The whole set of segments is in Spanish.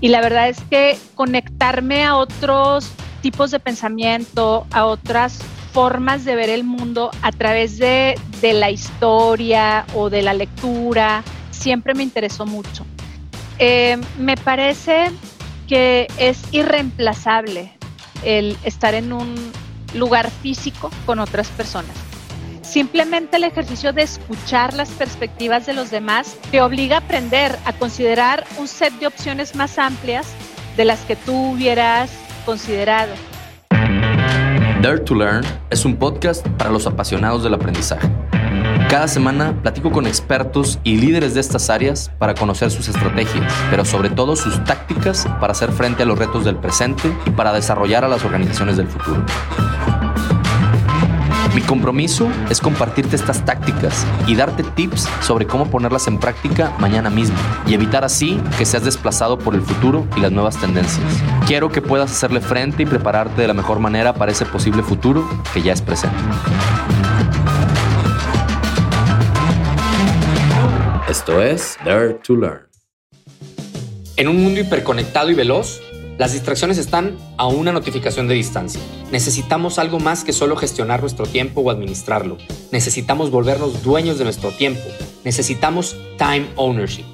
Y la verdad es que conectarme a otros tipos de pensamiento, a otras formas de ver el mundo a través de, de la historia o de la lectura, siempre me interesó mucho. Eh, me parece que es irreemplazable el estar en un lugar físico con otras personas. Simplemente el ejercicio de escuchar las perspectivas de los demás te obliga a aprender a considerar un set de opciones más amplias de las que tú hubieras considerado. Dare to Learn es un podcast para los apasionados del aprendizaje. Cada semana platico con expertos y líderes de estas áreas para conocer sus estrategias, pero sobre todo sus tácticas para hacer frente a los retos del presente y para desarrollar a las organizaciones del futuro. Mi compromiso es compartirte estas tácticas y darte tips sobre cómo ponerlas en práctica mañana mismo y evitar así que seas desplazado por el futuro y las nuevas tendencias. Quiero que puedas hacerle frente y prepararte de la mejor manera para ese posible futuro que ya es presente. Esto es Dare to Learn. En un mundo hiperconectado y veloz, las distracciones están a una notificación de distancia. Necesitamos algo más que solo gestionar nuestro tiempo o administrarlo. Necesitamos volvernos dueños de nuestro tiempo. Necesitamos time ownership.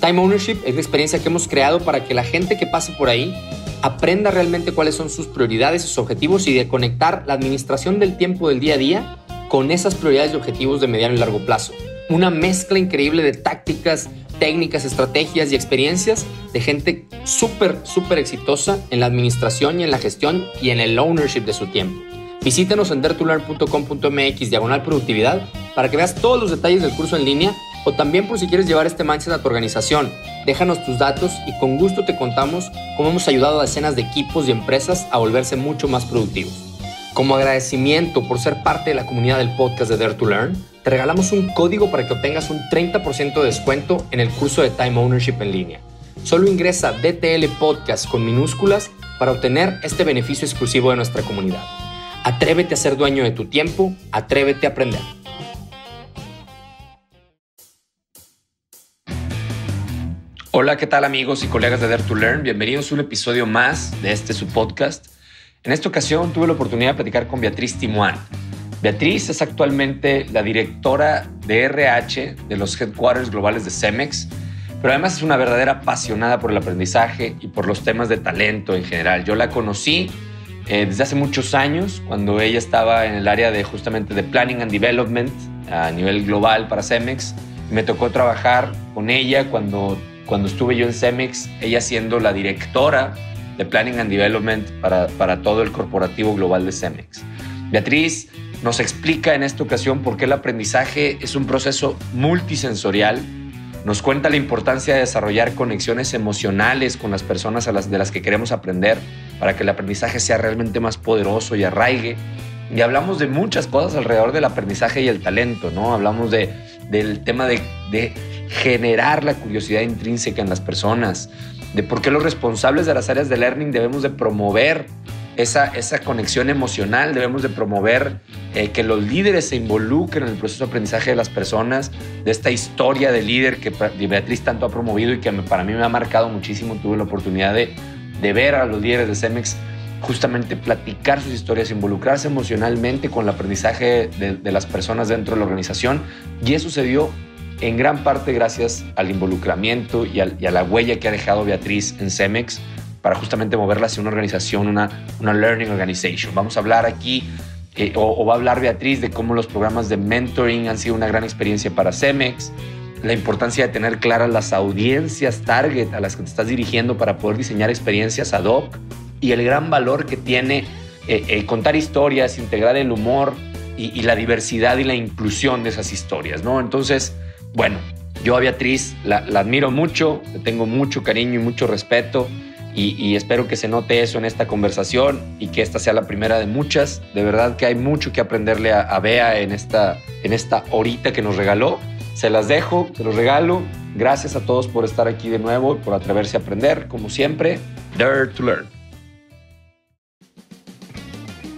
Time ownership es la experiencia que hemos creado para que la gente que pase por ahí aprenda realmente cuáles son sus prioridades, sus objetivos y de conectar la administración del tiempo del día a día con esas prioridades y objetivos de mediano y largo plazo. Una mezcla increíble de tácticas, técnicas, estrategias y experiencias de gente súper, súper exitosa en la administración y en la gestión y en el ownership de su tiempo. Visítenos en dertulearn.com.mx diagonal productividad para que veas todos los detalles del curso en línea o también por si quieres llevar este mindset a tu organización. Déjanos tus datos y con gusto te contamos cómo hemos ayudado a decenas de equipos y empresas a volverse mucho más productivos. Como agradecimiento por ser parte de la comunidad del podcast de Dare to Learn, te regalamos un código para que obtengas un 30% de descuento en el curso de Time Ownership en línea. Solo ingresa DTL Podcast con minúsculas para obtener este beneficio exclusivo de nuestra comunidad. Atrévete a ser dueño de tu tiempo, atrévete a aprender. Hola, ¿qué tal amigos y colegas de Dare to Learn? Bienvenidos a un episodio más de este su podcast. En esta ocasión tuve la oportunidad de platicar con Beatriz Timoán. Beatriz es actualmente la directora de RH de los headquarters globales de Cemex, pero además es una verdadera apasionada por el aprendizaje y por los temas de talento en general. Yo la conocí eh, desde hace muchos años, cuando ella estaba en el área de justamente de Planning and Development a nivel global para Cemex. Me tocó trabajar con ella cuando, cuando estuve yo en Cemex, ella siendo la directora de Planning and Development para, para todo el corporativo global de Cemex. Beatriz nos explica en esta ocasión por qué el aprendizaje es un proceso multisensorial. Nos cuenta la importancia de desarrollar conexiones emocionales con las personas de las que queremos aprender para que el aprendizaje sea realmente más poderoso y arraigue. Y hablamos de muchas cosas alrededor del aprendizaje y el talento, ¿no? Hablamos de, del tema de, de generar la curiosidad intrínseca en las personas, de por qué los responsables de las áreas de learning debemos de promover esa, esa conexión emocional, debemos de promover eh, que los líderes se involucren en el proceso de aprendizaje de las personas, de esta historia de líder que Beatriz tanto ha promovido y que para mí me ha marcado muchísimo. Tuve la oportunidad de, ver a los líderes de Cemex justamente platicar sus historias, involucrarse emocionalmente con el aprendizaje de, las personas dentro de la organización. Y eso se en gran parte gracias al involucramiento y, al, y a la huella que ha dejado Beatriz en Cemex para justamente moverla hacia una organización, una, una learning organization. Vamos a hablar aquí, eh, o, o, va a hablar Beatriz de cómo los programas de mentoring han sido una gran experiencia para Cemex, la importancia de tener claras las audiencias target a las que te estás dirigiendo para poder diseñar experiencias ad hoc y el gran valor que tiene eh, eh, contar historias, integrar el humor y, y, la diversidad y la inclusión de esas historias, ¿no? Entonces, bueno, yo a Beatriz la, admiro mucho, le tengo mucho cariño y mucho respeto. Y, y, espero que se note eso en esta conversación y que esta sea la primera de muchas. De verdad que hay mucho que aprenderle a, a Bea en esta, en esta horita que nos regaló. Se las dejo, se los regalo. Gracias a todos por estar aquí de nuevo y por atreverse a aprender, como siempre. Dare to Learn.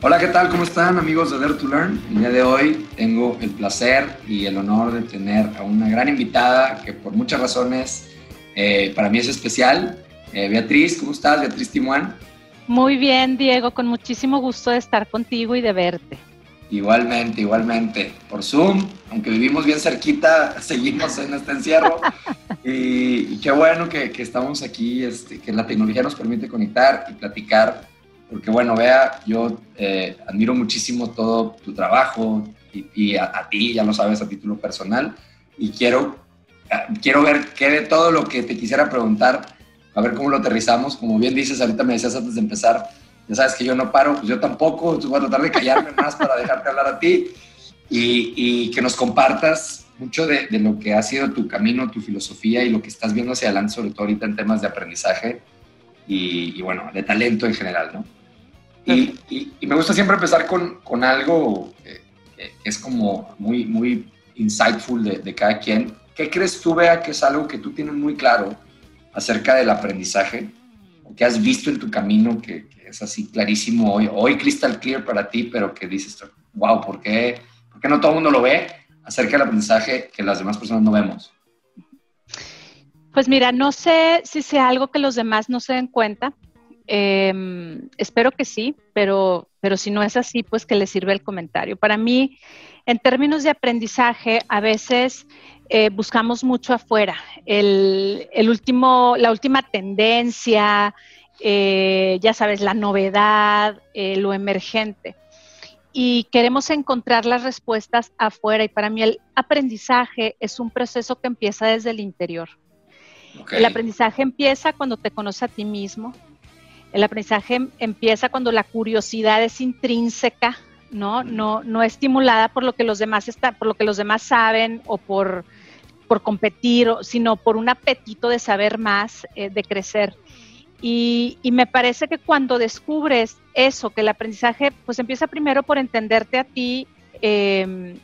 Hola, ¿qué tal? ¿Cómo están amigos de Dare to Learn? El día de hoy tengo el placer y el honor de tener a una gran invitada que por muchas razones eh, para mí es especial Eh, Beatriz, ¿cómo estás? Beatriz Timuán. Muy bien, Diego, con muchísimo gusto de estar contigo y de verte. Igualmente, igualmente. Por Zoom, aunque vivimos bien cerquita, seguimos en este encierro. y, qué bueno que, estamos aquí, este, que la tecnología nos permite conectar y platicar. Porque bueno, vea, yo eh, admiro muchísimo todo tu trabajo y, a, ti, ya lo sabes, a título personal. Y quiero, quiero ver qué de todo lo que te quisiera preguntar, a ver cómo lo aterrizamos. Como bien dices, ahorita me decías antes de empezar, ya sabes que yo no paro, pues yo tampoco, voy a tratar de callarme más para dejarte hablar a ti y, que nos compartas mucho de, lo que ha sido tu camino, tu filosofía y lo que estás viendo hacia adelante, sobre todo ahorita en temas de aprendizaje y, bueno, de talento en general, ¿no? Y, me gusta siempre empezar con, con algo que, es como muy, muy insightful de, de cada quien. ¿Qué crees tú, Bea, que es algo que tú tienes muy claro acerca del aprendizaje? ¿O que has visto en tu camino que, es así clarísimo hoy, hoy crystal clear para ti, pero que dices, wow, ¿por qué, ¿por qué no todo el mundo lo ve acerca del aprendizaje que las demás personas no vemos? Pues mira, no sé si sea algo que los demás no se den cuenta. Em, espero que sí, pero, pero si no es así, pues que les sirva el comentario. Para mí, en términos de aprendizaje, a veces eh, buscamos mucho afuera. El, el, último, la última tendencia, eh, ya sabes, la novedad, eh, lo emergente. Y queremos encontrar las respuestas afuera. Y para mí el aprendizaje es un proceso que empieza desde el interior. El aprendizaje empieza cuando te conoces a ti mismo. El aprendizaje empieza cuando la curiosidad es intrínseca, ¿no? No, no estimulada por lo que los demás está, por lo que los demás saben o por, por competir, sino por un apetito de saber más, eh, de crecer. Y, me parece que cuando descubres eso, que el aprendizaje pues empieza primero por entenderte a ti em,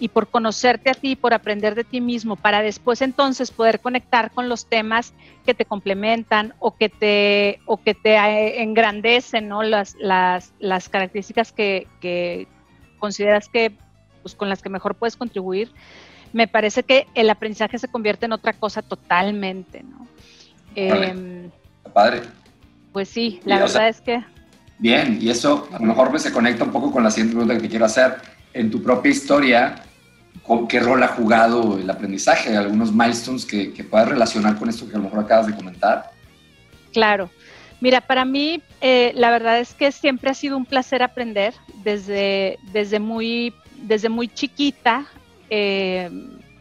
y por conocerte a ti, por aprender de ti mismo, para después entonces poder conectar con los temas que te complementan o que te, o que te eh, engrandecen, ¿no? Las, las, las características que, que consideras que pues, con las que mejor puedes contribuir, me parece que el aprendizaje se convierte en otra cosa totalmente, ¿no? padre. Pues sí, la verdad es que... Bien, y eso a lo mejor se conecta un poco con la siguiente pregunta que te quiero hacer. En tu propia historia, ¿con ¿qué rol ha jugado el aprendizaje? ¿Algunos milestones que, puedas relacionar con esto que a lo mejor acabas de comentar? Claro. Mira, para mí eh, la verdad es que siempre ha sido un placer aprender desde, desde, muy, desde muy chiquita. Eh,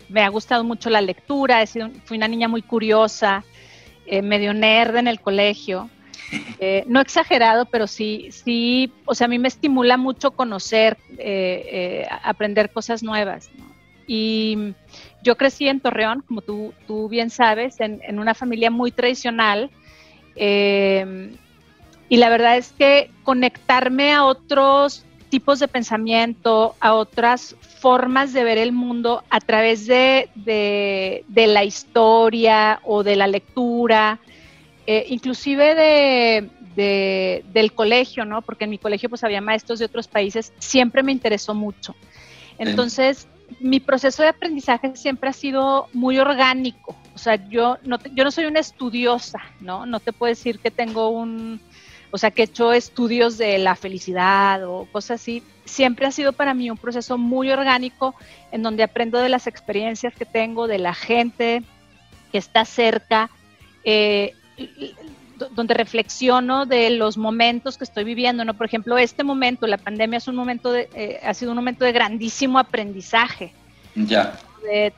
me ha gustado mucho la lectura, he sido, fui una niña muy curiosa, eh, medio nerd en el colegio. Eh, no exagerado, pero sí, sí, o sea, a mí me estimula mucho conocer, eh, aprender cosas nuevas. Y yo crecí en Torreón, como tú, tú bien sabes, en, en una familia muy tradicional. y la verdad es que conectarme a otros tipos de pensamiento, a otras formas de ver el mundo a través de, la historia o de la lectura, eh, inclusive de, del colegio, ¿no? Porque en mi colegio pues había maestros de otros países, siempre me interesó mucho. Entonces, mi proceso de aprendizaje siempre ha sido muy orgánico. O sea, yo no, yo no soy una estudiosa, ¿no? No te puedo decir que tengo un, o sea, que he hecho estudios de la felicidad o cosas así, siempre ha sido para mí un proceso muy orgánico en donde aprendo de las experiencias que tengo, de la gente que está cerca, eh, donde reflexiono de los momentos que estoy viviendo, ¿no? Por ejemplo, este momento, la pandemia es un momento de, eh, ha sido un momento de grandísimo aprendizaje. Ya.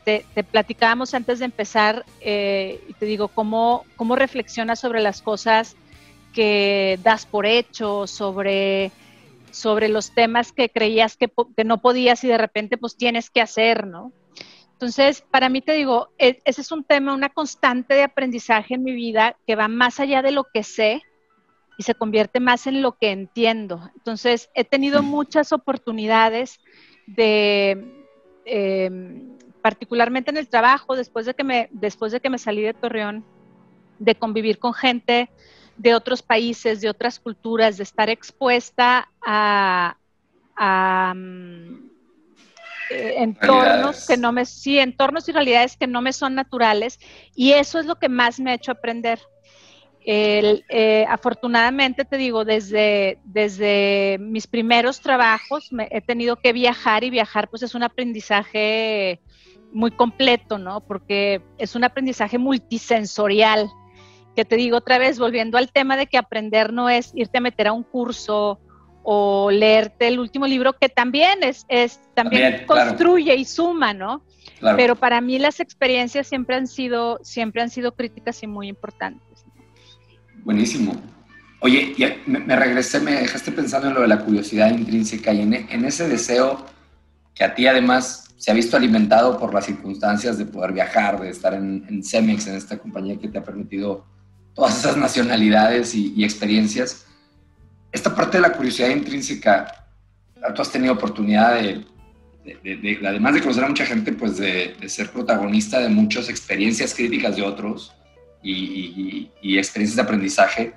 te, platicábamos antes de empezar eh, y te digo cómo, cómo reflexionas sobre las cosas que das por hecho, sobre, sobre los temas que creías que, no podías y de repente pues tienes que hacer, ¿no? Entonces, para mí te digo, e, ese es un tema, una constante de aprendizaje en mi vida que va más allá de lo que sé y se convierte más en lo que entiendo. Entonces, he tenido muchas oportunidades de, em, particularmente en el trabajo, después de, que me, después de que me salí de Torreón, de convivir con gente de otros países, de otras culturas, de estar expuesta a, mm, eh, entornos que no me, sí, entornos y realidades que no me son naturales y eso es lo que más me ha hecho aprender. eh, afortunadamente, te digo, desde, desde mis primeros trabajos he tenido que viajar y viajar pues es un aprendizaje muy completo, ¿no? Porque es un aprendizaje multisensorial, que te digo otra vez, volviendo al tema de que aprender no es irte a meter a un curso o leerte el último libro, que también es, es también, construye y suma, ¿no? Pero para mí las experiencias siempre han sido, siempre han sido críticas y muy importantes. Buenísimo. Oye, me, regresé, me dejaste pensando en lo de la curiosidad intrínseca y en, ese deseo que a ti además se ha visto alimentado por las circunstancias de poder viajar, de estar en, Cemex, en esta compañía que te ha permitido todas esas nacionalidades y, experiencias. Esta parte de la curiosidad intrínseca, tú has tenido oportunidad de, además de conocer a mucha gente, pues de, ser protagonista de muchas experiencias críticas de otros y, experiencias de aprendizaje.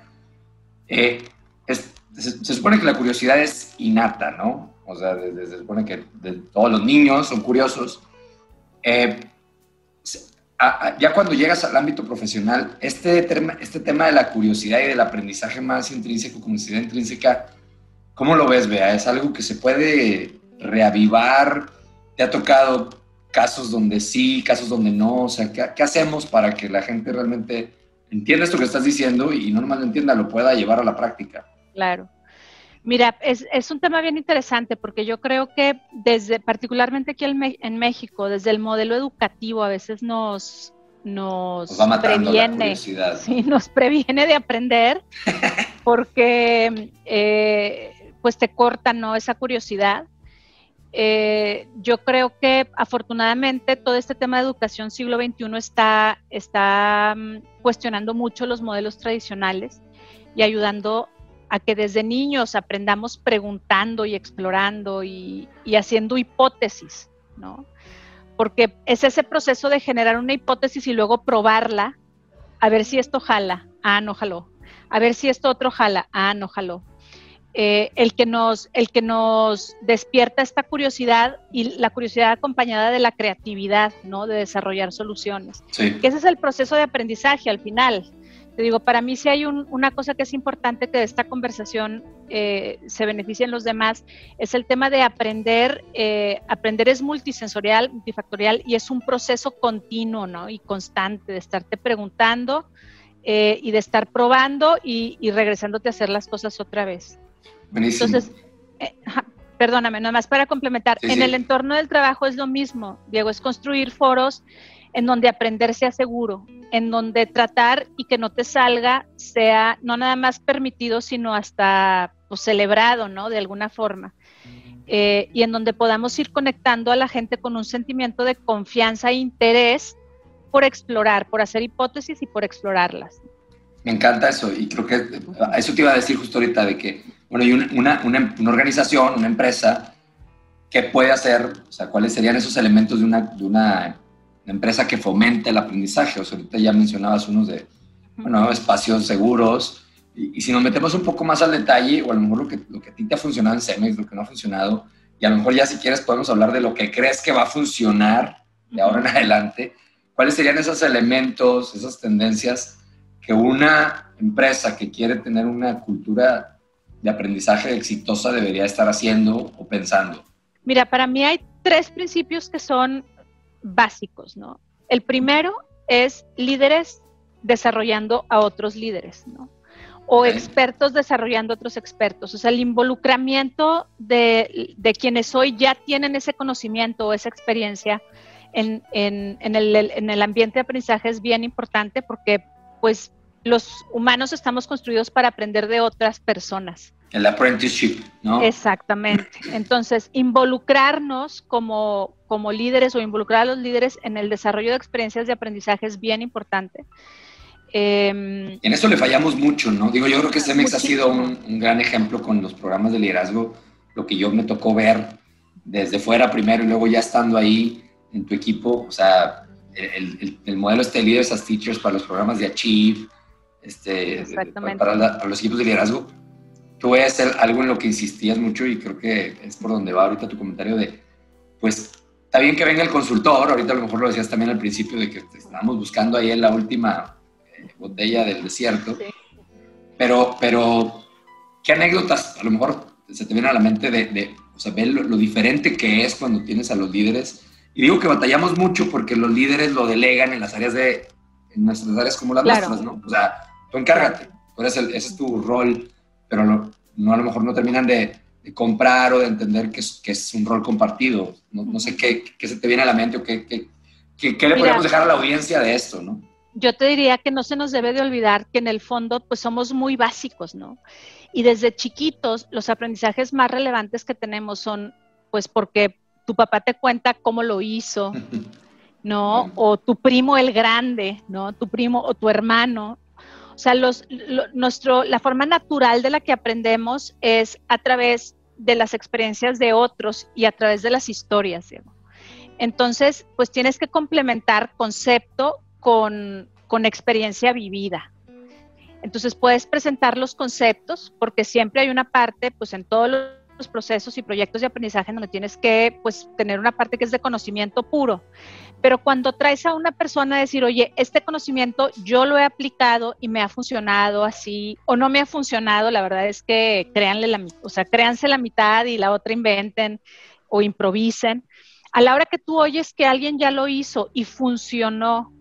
Eh, se, supone que la curiosidad es innata, ¿no? O sea, se supone que todos los niños son curiosos. Eh, ya cuando llegas al ámbito profesional, este, este tema de la curiosidad y del aprendizaje más intrínseco, como curiosidad intrínseca, ¿cómo lo ves, Bea? ¿Es algo que se puede reavivar? ¿Te ha tocado casos donde sí, casos donde no? O sea, ¿qué, hacemos para que la gente realmente entienda esto que estás diciendo y no nomás lo entienda, lo pueda llevar a la práctica? Claro. Mira, es, es, un tema bien interesante porque yo creo que desde, particularmente aquí en, México, desde el modelo educativo a veces nos, nos, previene, sí, nos previene de aprender porque eh, pues te corta ¿no? esa curiosidad. Eh, yo creo que afortunadamente todo este tema de educación siglo XXI está, está mm, cuestionando mucho los modelos tradicionales y ayudando a que desde niños aprendamos preguntando y explorando y, haciendo hipótesis, ¿no? Porque es ese proceso de generar una hipótesis y luego probarla, a ver si esto jala, ah, no jaló, a ver si esto otro jala, ah, no jaló. Eh, el, que nos, el que nos despierta esta curiosidad y la curiosidad acompañada de la creatividad, ¿no? De desarrollar soluciones. Que ese es el proceso de aprendizaje al final. Te digo, para mí si hay una cosa que es importante que de esta conversación eh, se beneficien los demás, es el tema de aprender. Eh, aprender es multisensorial, multifactorial y es un proceso continuo ¿no? y constante de estarte preguntando eh, y de estar probando y, regresándote a hacer las cosas otra vez. Buenísimo. Entonces, perdóname, nada más para complementar, en el entorno del trabajo es lo mismo, Diego, es construir foros en donde aprender sea seguro, en donde tratar y que no te salga sea no nada más permitido, sino hasta pues, celebrado, ¿no? De alguna forma. Eh, y en donde podamos ir conectando a la gente con un sentimiento de confianza e interés por explorar, por hacer hipótesis y por explorarlas. Me encanta eso y creo que eso te iba a decir justo ahorita de que, bueno, hay una, una, una organización, una empresa que puede hacer, o sea, cuáles serían esos elementos de una, de una una empresa que fomente el aprendizaje. O sea, ahorita ya mencionabas unos de, bueno, espacios seguros. Y, si nos metemos un poco más al detalle, o a lo mejor lo que, lo que a ti te ha funcionado en Cemex, lo que no ha funcionado, y a lo mejor ya si quieres podemos hablar de lo que crees que va a funcionar de ahora en adelante, ¿cuáles serían esos elementos, esas tendencias que una empresa que quiere tener una cultura de aprendizaje exitosa debería estar haciendo o pensando? Mira, para mí hay tres principios que son básicos, ¿no? El primero es líderes desarrollando a otros líderes, ¿no? O expertos desarrollando a otros expertos. O sea, el involucramiento de, quienes hoy ya tienen ese conocimiento o esa experiencia en, el, en el ambiente de aprendizaje es bien importante porque, pues, los humanos estamos construidos para aprender de otras personas. El apprenticeship, ¿no? Exactamente. Entonces, involucrarnos como, como líderes o involucrar a los líderes en el desarrollo de experiencias de aprendizaje es bien importante. Em, en eso le fallamos mucho, ¿no? Digo, yo creo que CEMEX ha sido un, gran ejemplo con los programas de liderazgo, lo que yo me tocó ver desde fuera primero y luego ya estando ahí en tu equipo, o sea, el, el, modelo este de Leaders as Teachers para los programas de Achieve, este, para, para los equipos de liderazgo, tú ves algo en lo que insistías mucho y creo que es por donde va ahorita tu comentario de, pues, está bien que venga el consultor, ahorita a lo mejor lo decías también al principio de que estábamos buscando ahí en la última eh, botella del desierto, pero, pero, ¿qué anécdotas a lo mejor se te vienen a la mente de, o sea, ver lo, diferente que es cuando tienes a los líderes? Y digo que batallamos mucho porque los líderes lo delegan en las áreas de, en nuestras áreas como las nuestras, ¿no? O sea, tú encárgate, ese es tu rol, pero no, a lo mejor no terminan de, comprar o de entender que es, que es un rol compartido. No, no sé qué, qué, se te viene a la mente o qué, qué, qué le podemos dejar a la audiencia de esto, ¿no? yo te diría que no se nos debe de olvidar que en el fondo pues somos muy básicos, ¿no? Y desde chiquitos los aprendizajes más relevantes que tenemos son pues porque tu papá te cuenta cómo lo hizo, ¿no? O tu primo el grande, ¿no? Tu primo o tu hermano. O sea, nuestro, la forma natural de la que aprendemos es a través de las experiencias de otros y a través de las historias. Entonces, pues tienes que complementar concepto con, experiencia vivida. Entonces puedes presentar los conceptos porque siempre hay una parte, pues en todos los procesos y proyectos de aprendizaje donde tienes que pues tener una parte que es de conocimiento puro. Pero cuando traes a una persona a decir, oye, este conocimiento yo lo he aplicado y me ha funcionado así, o no me ha funcionado, la verdad es que créanle la, o sea, créanse la mitad y la otra inventen o improvisen. A la hora que tú oyes que alguien ya lo hizo y funcionó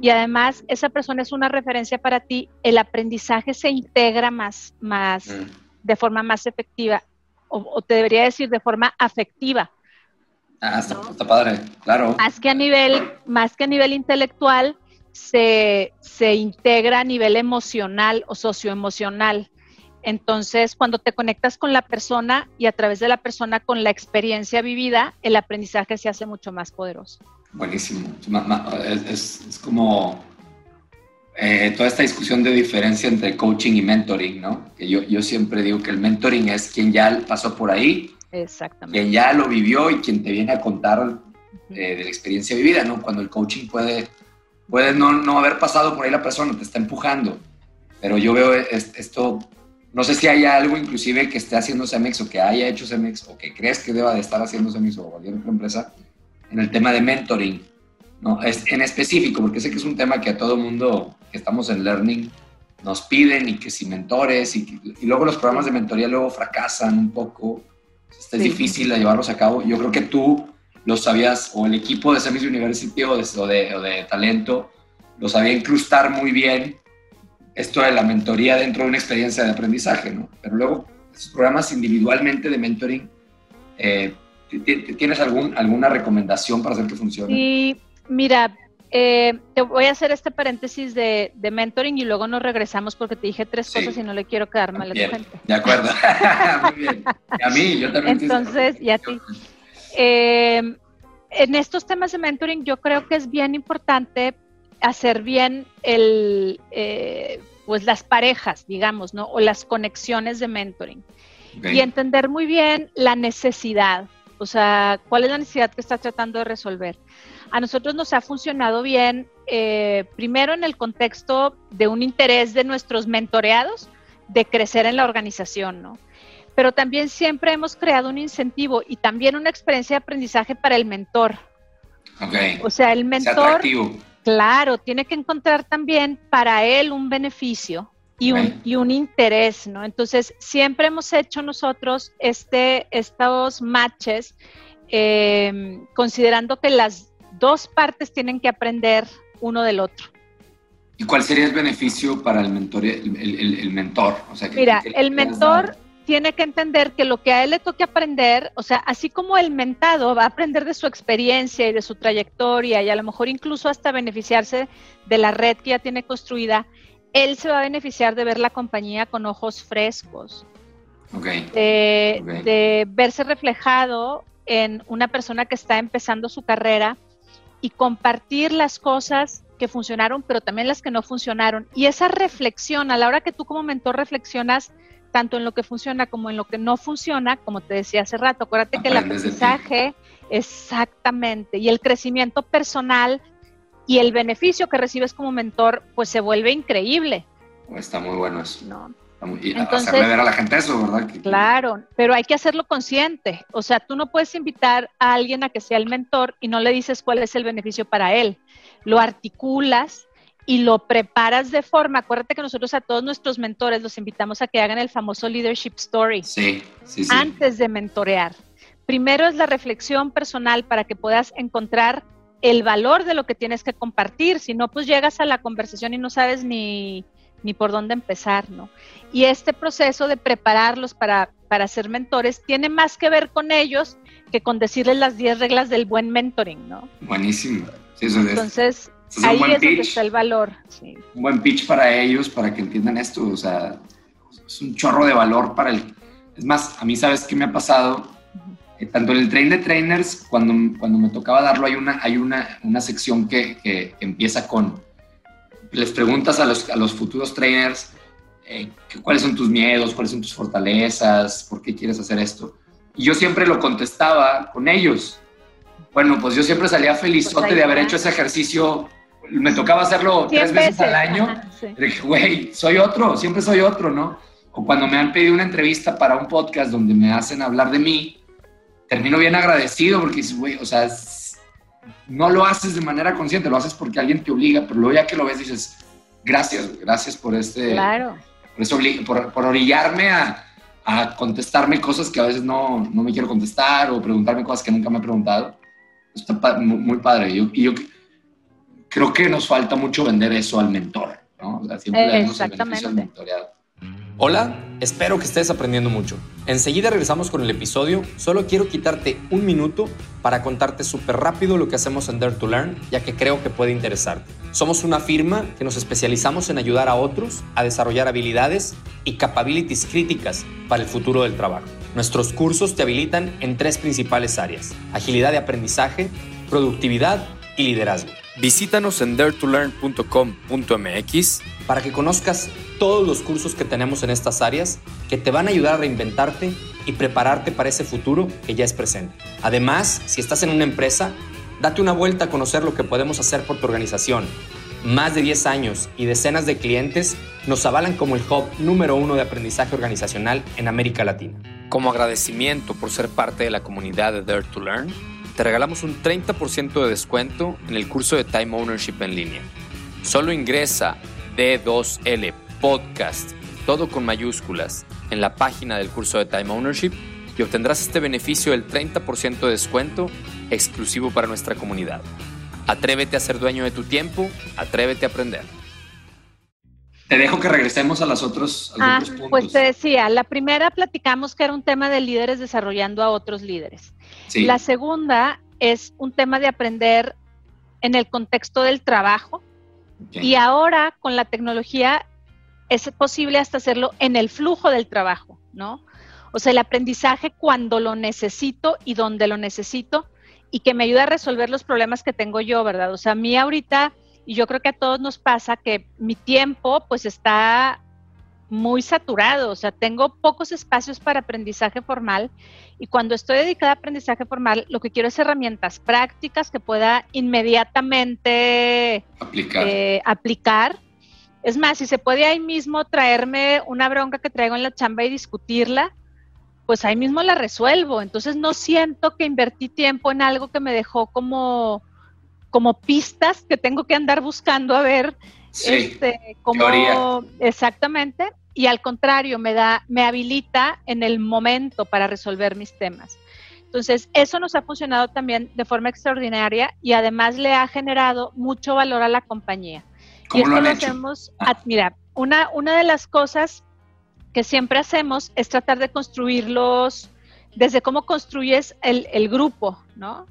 y además esa persona es una referencia para ti, el aprendizaje se integra más, más mm. de forma más efectiva, o, te debería decir de forma afectiva. Ah, está, padre, claro. Más que a nivel, más que a nivel intelectual, se, se integra a nivel emocional o socioemocional. Entonces, cuando te conectas con la persona y a través de la persona con la experiencia vivida, el aprendizaje se hace mucho más poderoso. Buenísimo. Es, como eh, toda esta discusión de diferencia entre coaching y mentoring, ¿no? Que yo, yo siempre digo que el mentoring es quien ya pasó por ahí, Exactamente. quien ya lo vivió y quien te viene a contar eh, de la experiencia vivida, ¿no? Cuando el coaching puede, puede no, no haber pasado por ahí la persona, te está empujando. Pero yo veo esto, no sé si hay algo inclusive que esté haciendo Cemex o que haya hecho Cemex o que crees que deba de estar haciendo Cemex o cualquier otra empresa en el tema de mentoring, ¿no? Es, en específico, porque sé que es un tema que a todo mundo que estamos en learning nos piden y que si mentores y, y luego los programas de mentoría luego fracasan un poco, es difícil de llevarlos a cabo. Yo creo que tú lo sabías, o el equipo de Semis University o de, o de, talento, lo sabía incrustar muy bien esto de la mentoría dentro de una experiencia de aprendizaje, ¿no? Pero luego, esos programas individualmente de mentoring, eh, ¿Tienes algún, alguna recomendación para hacer que funcione? Sí, mira, eh, te voy a hacer este paréntesis de, mentoring y luego nos regresamos porque te dije tres cosas y no le quiero quedar mal a tu gente. De acuerdo. Muy bien. a mí, yo también. Entonces, y a ti. Eh, en estos temas de mentoring yo creo que es bien importante hacer bien el, eh, pues las parejas, digamos, ¿no? O las conexiones de mentoring. Y entender muy bien la necesidad. O sea, ¿cuál es la necesidad que estás tratando de resolver? A nosotros nos ha funcionado bien, eh, primero en el contexto de un interés de nuestros mentoreados de crecer en la organización, ¿no? Pero también siempre hemos creado un incentivo y también una experiencia de aprendizaje para el mentor. Okay. O sea, el mentor, claro, tiene que encontrar también para él un beneficio y un, y un interés, ¿no? Entonces, siempre hemos hecho nosotros este, estos matches eh, considerando que las dos partes tienen que aprender uno del otro. ¿Y cuál sería el beneficio para el mentor? El, mentor? Mira, el mentor tiene que entender que lo que a él le toque aprender, o sea, así como el mentado va a aprender de su experiencia y de su trayectoria y a lo mejor incluso hasta beneficiarse de la red que ya tiene construida, él se va a beneficiar de ver la compañía con ojos frescos, de, verse reflejado en una persona que está empezando su carrera y compartir las cosas que funcionaron, pero también las que no funcionaron. Y esa reflexión, a la hora que tú como mentor reflexionas tanto en lo que funciona como en lo que no funciona, como te decía hace rato, acuérdate que el aprendizaje, exactamente, y el crecimiento personal y el beneficio que recibes como mentor, pues se vuelve increíble. Está muy bueno eso. No. Y hacerle ver a la gente eso, ¿verdad? Claro, pero hay que hacerlo consciente. O sea, tú no puedes invitar a alguien a que sea el mentor y no le dices cuál es el beneficio para él. Lo articulas y lo preparas de forma, acuérdate que nosotros a todos nuestros mentores los invitamos a que hagan el famoso leadership story sí, sí, sí. antes de mentorear. Primero es la reflexión personal para que puedas encontrar el valor de lo que tienes que compartir, si no, pues llegas a la conversación y no sabes ni, ni por dónde empezar, ¿no? Y este proceso de prepararlos para, para ser mentores tiene más que ver con ellos que con decirles las 10 reglas del buen mentoring, ¿no? Buenísimo. Entonces, ahí es donde está el valor. Un buen pitch para ellos, para que entiendan esto. O sea, es un chorro de valor para el... Es más, a mí, ¿sabes qué me ha pasado? Eh, tanto en el train de trainers, cuando, cuando me tocaba darlo, hay una, hay una, una sección que, que, empieza con... Les preguntas a los, a los futuros trainers eh, cuáles son tus miedos, cuáles son tus fortalezas, por qué quieres hacer esto. Y yo siempre lo contestaba con ellos. Bueno, pues yo siempre salía felizote pues de haber hecho ese ejercicio me tocaba hacerlo tres veces, al año. Dije, güey, soy otro, siempre soy otro, ¿no? O cuando me han pedido una entrevista para un podcast donde me hacen hablar de mí, termino bien agradecido porque güey, o sea, no lo haces de manera consciente, lo haces porque alguien te obliga, pero luego ya que lo ves dices, gracias, gracias por este... Claro. Por, eso, por, por orillarme a, a, contestarme cosas que a veces no, no, me quiero contestar o preguntarme cosas que nunca me he preguntado. Está muy, padre. y yo creo que nos falta mucho vender eso al mentor, ¿no? siempre Exactamente. al mentoreado. Hola, espero que estés aprendiendo mucho. Enseguida regresamos con el episodio. Solo quiero quitarte un minuto para contarte súper rápido lo que hacemos en Dare to Learn, ya que creo que puede interesarte. Somos una firma que nos especializamos en ayudar a otros a desarrollar habilidades y capabilities críticas para el futuro del trabajo. Nuestros cursos te habilitan en tres principales áreas: agilidad de aprendizaje, productividad y liderazgo. Visítanos en daretolearn.com.mx para que conozcas todos los cursos que tenemos en estas áreas que te van a ayudar a reinventarte y prepararte para ese futuro que ya es presente. Además, si estás en una empresa, date una vuelta a conocer lo que podemos hacer por tu organización. Más de 10 años y decenas de clientes nos avalan como el hub número uno de aprendizaje organizacional en América Latina. Como agradecimiento por ser parte de la comunidad de Dare to Learn, te regalamos un 30% de descuento en el curso de Time Ownership en línea. Solo ingresa D2L Podcast, todo con mayúsculas, en la página del curso de Time Ownership y obtendrás este beneficio del 30% de descuento exclusivo para nuestra comunidad. Atrévete a ser dueño de tu tiempo, atrévete a aprender. Te dejo que regresemos a las otros, ah, Pues te decía, la primera platicamos que era un tema de líderes desarrollando a otros líderes. La segunda es un tema de aprender en el contexto del trabajo. Y ahora con la tecnología es posible hasta hacerlo en el flujo del trabajo, ¿no? O sea, el aprendizaje cuando lo necesito y donde lo necesito y que me ayuda a resolver los problemas que tengo yo, ¿verdad? O sea, a mí ahorita, y yo creo que a todos nos pasa que mi tiempo pues está muy saturado, o sea, tengo pocos espacios para aprendizaje formal y cuando estoy dedicada a aprendizaje formal, lo que quiero es herramientas prácticas que pueda inmediatamente aplicar. aplicar. Es más, si se puede ahí mismo traerme una bronca que traigo en la chamba y discutirla, pues ahí mismo la resuelvo. Entonces no siento que invertí tiempo en algo que me dejó como, como pistas que tengo que andar buscando a ver este, cómo exactamente y al contrario, me da, me habilita en el momento para resolver mis temas. Entonces, eso nos ha funcionado también de forma extraordinaria y además le ha generado mucho valor a la compañía. ¿Cómo y esto lo, hacemos, ah. mira, una, una de las cosas que siempre hacemos es tratar de construirlos desde cómo construyes el, el grupo, ¿no?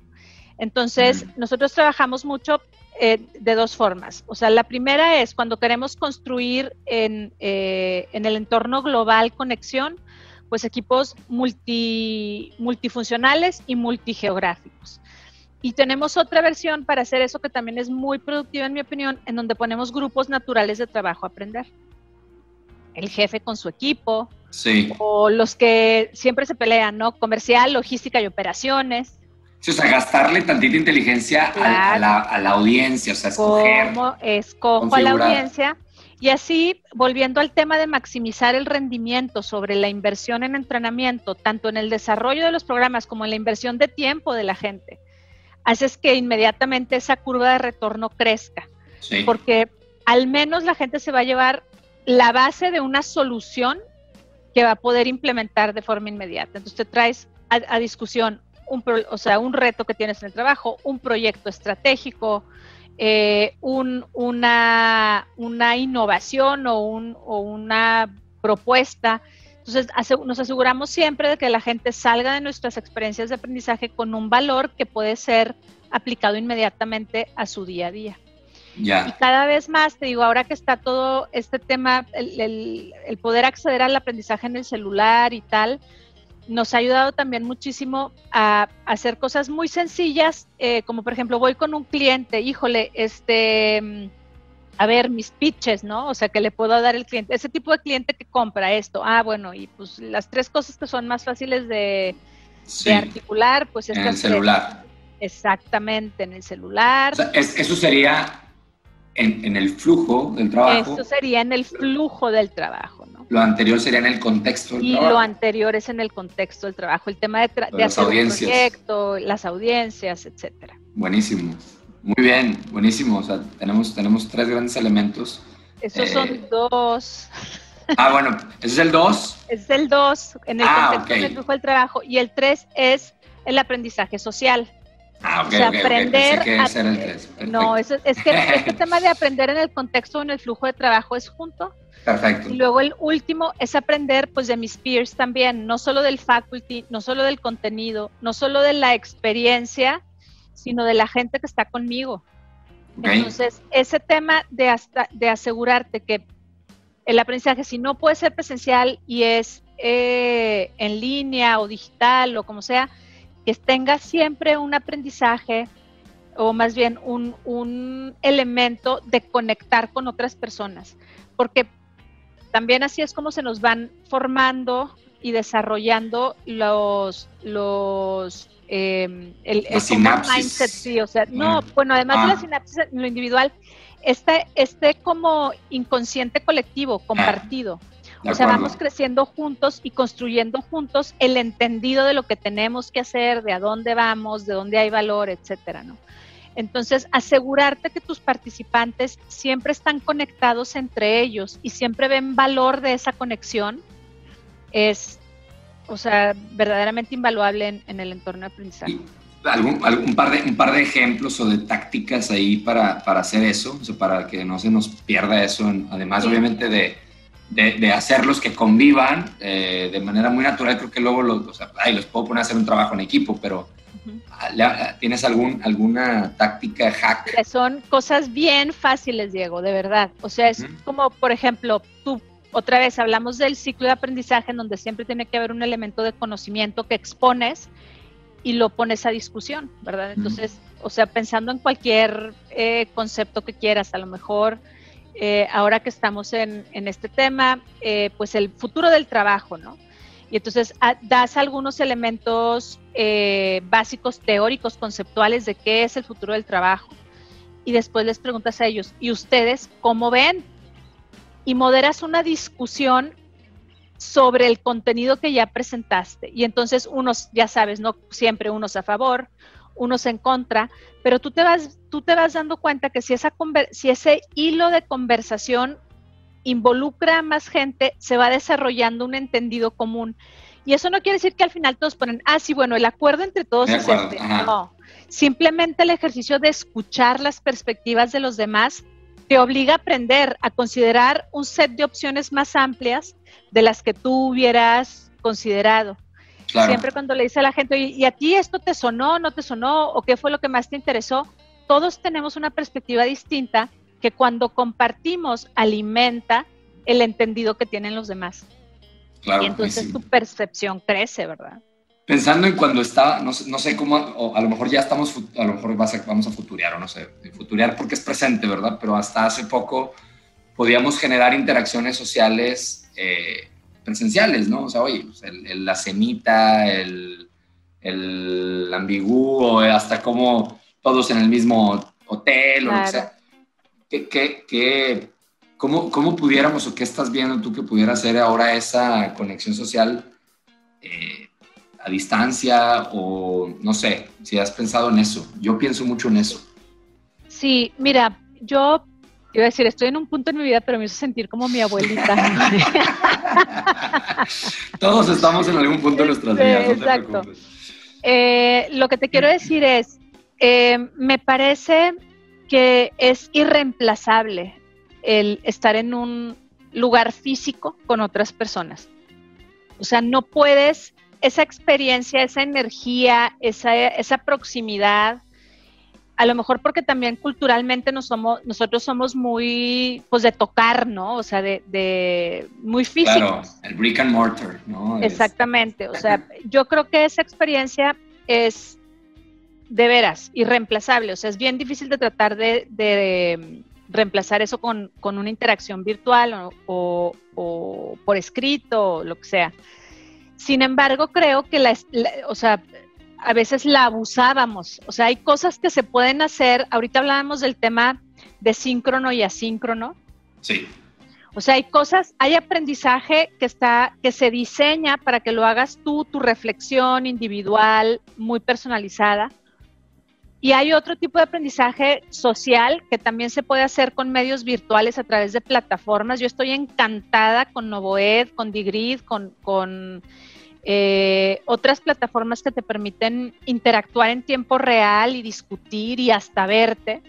Entonces, nosotros trabajamos mucho eh, de dos formas. O sea, la primera es cuando queremos construir en, eh, en el entorno global conexión, pues equipos multi, multifuncionales y multigeográficos. Y tenemos otra versión para hacer eso que también es muy productiva en mi opinión, en donde ponemos grupos naturales de trabajo a aprender. El jefe con su equipo, sí. o los que siempre se pelean, ¿no? Comercial, logística y operaciones o sea, gastarle tantita inteligencia a, la, audiencia, o sea, escoger. ¿Cómo escojo a la audiencia? Y así, volviendo al tema de maximizar el rendimiento sobre la inversión en entrenamiento, tanto en el desarrollo de los programas como en la inversión de tiempo de la gente, haces que inmediatamente esa curva de retorno crezca. Porque al menos la gente se va a llevar la base de una solución que va a poder implementar de forma inmediata. Entonces te traes a, discusión un, o sea, un reto que tienes en el trabajo, un proyecto estratégico, eh, una, una, innovación o, o, una propuesta. Entonces, nos aseguramos siempre de que la gente salga de nuestras experiencias de aprendizaje con un valor que puede ser aplicado inmediatamente a su día a día. Y cada vez más, te digo, ahora que está todo este tema, el, el poder acceder al aprendizaje en el celular y tal, nos ha ayudado también muchísimo a, hacer cosas muy sencillas, eh, como por ejemplo, voy con un cliente, híjole, este, a ver, mis pitches, ¿no? O sea, que le puedo dar el cliente, ese tipo de cliente que compra esto, ah, bueno, y pues las tres cosas que son más fáciles de, articular, pues en el celular. Exactamente, en el celular. O sea, eso sería en, el flujo del trabajo. Eso sería en el flujo del trabajo, ¿no? Lo anterior sería en el contexto del trabajo. Y lo anterior es en el contexto del trabajo, el tema de, de hacer audiencias. un proyecto, las audiencias, etcétera. Buenísimo. Muy bien, buenísimo. O sea, tenemos, tenemos tres grandes elementos. Esos son eh, dos. Ah, bueno, ¿ese es el dos? Es el dos, en el ah, contexto del flujo del trabajo. Y el tres es el aprendizaje social. Ah, ok, o sea, aprender No, es, es que este tema de aprender en el contexto, en el flujo de trabajo es junto. Perfecto. Y luego el último es aprender pues de mis peers también, no solo del faculty, no solo del contenido, no solo de la experiencia, sino de la gente que está conmigo. Entonces, ese tema de, hasta, de asegurarte que el aprendizaje, si no puede ser presencial y es eh, en línea o digital o como sea, que tenga siempre un aprendizaje o más bien un, elemento de conectar con otras personas, porque también así es como se nos van formando y desarrollando los los eh, el, mindset, sí, o sea, no, bueno, además de la ah. sinapsis en lo individual, este, este como inconsciente colectivo, compartido. O sea, vamos creciendo juntos y construyendo juntos el entendido de lo que tenemos que hacer, de a dónde vamos, de dónde hay valor, etcétera, ¿no? Entonces, asegurarte que tus participantes siempre están conectados entre ellos y siempre ven valor de esa conexión es, o sea, verdaderamente invaluable en, el entorno de aprendizaje. ¿Algún, algún, par de, un par de ejemplos o de tácticas ahí para, para hacer eso, o sea, para que no se nos pierda eso, además obviamente de, de, hacerlos que convivan eh, de manera muy natural. Creo que luego los, o sea, ay, los puedo poner a hacer un trabajo en equipo, pero ¿tienes algún, alguna táctica hack? Son cosas bien fáciles, Diego, de verdad. O sea, es como, por ejemplo, tú otra vez hablamos del ciclo de aprendizaje en donde siempre tiene que haber un elemento de conocimiento que expones y lo pones a discusión, ¿verdad? Entonces, o sea, pensando en cualquier eh, concepto que quieras, a lo mejor eh, ahora que estamos en, este tema, eh, pues el futuro del trabajo, ¿no? Y entonces ah, das algunos elementos eh, básicos, teóricos, conceptuales de qué es el futuro del trabajo. Y después les preguntas a ellos, ¿y ustedes cómo ven? Y moderas una discusión sobre el contenido que ya presentaste. Y entonces unos, ya sabes, no siempre unos a favor, unos en contra, pero tú te vas, tú te vas dando cuenta que si, esa si ese hilo de conversación involucra a más gente, se va desarrollando un entendido común. Y eso no quiere decir que al final todos ponen, ah, sí, bueno, el acuerdo entre todos es este. No, simplemente el ejercicio de escuchar las perspectivas de los demás te obliga a aprender a considerar un set de opciones más amplias de las que tú hubieras considerado. Siempre cuando le dice a la gente, ¿y a ti esto te sonó, no te sonó? ¿O qué fue lo que más te interesó? Todos tenemos una perspectiva distinta que cuando compartimos alimenta el entendido que tienen los demás. Claro, y entonces tu percepción crece, ¿verdad? Pensando en cuando estaba, no, sé cómo, o a lo mejor ya estamos, a lo mejor vamos a futurear, o no sé, futurear porque es presente, ¿verdad? Pero hasta hace poco podíamos generar interacciones sociales eh, presenciales, ¿no? O sea, oye, pues, la cenita, el, el ambigú, o hasta como todos en el mismo hotel, o lo que sea. ¿Qué, qué, cómo, cómo, pudiéramos o qué estás viendo tú que pudiera hacer ahora esa conexión social eh, a distancia o no sé, si has pensado en eso? Yo pienso mucho en eso. Sí, mira, yo Iba a decir, estoy en un punto en mi vida, pero me hizo sentir como mi abuelita. Todos estamos en algún punto de nuestras vidas. exacto. Eh, lo que te quiero decir es, eh, me parece que es irreemplazable el estar en un lugar físico con otras personas. O sea, no puedes, esa experiencia, esa energía, esa, esa proximidad, a lo mejor porque también culturalmente nos somos, nosotros somos muy, pues de tocar, ¿no? O sea, de, muy físicos. Claro, el brick and mortar, ¿no? Exactamente, o sea, yo creo que esa experiencia es de veras irreemplazable, o sea, es bien difícil de tratar de, reemplazar eso con, una interacción virtual o, por escrito, o lo que sea. Sin embargo, creo que la, o sea, a veces la abusábamos. O sea, hay cosas que se pueden hacer. Ahorita hablábamos del tema de síncrono y asíncrono. Sí. O sea, hay cosas, hay aprendizaje que está, que se diseña para que lo hagas tú, tu reflexión individual, muy personalizada. Y hay otro tipo de aprendizaje social que también se puede hacer con medios virtuales a través de plataformas. Yo estoy encantada con Novoed, con Digrid, con, con eh, otras plataformas que te permiten interactuar en tiempo real y discutir y hasta verte.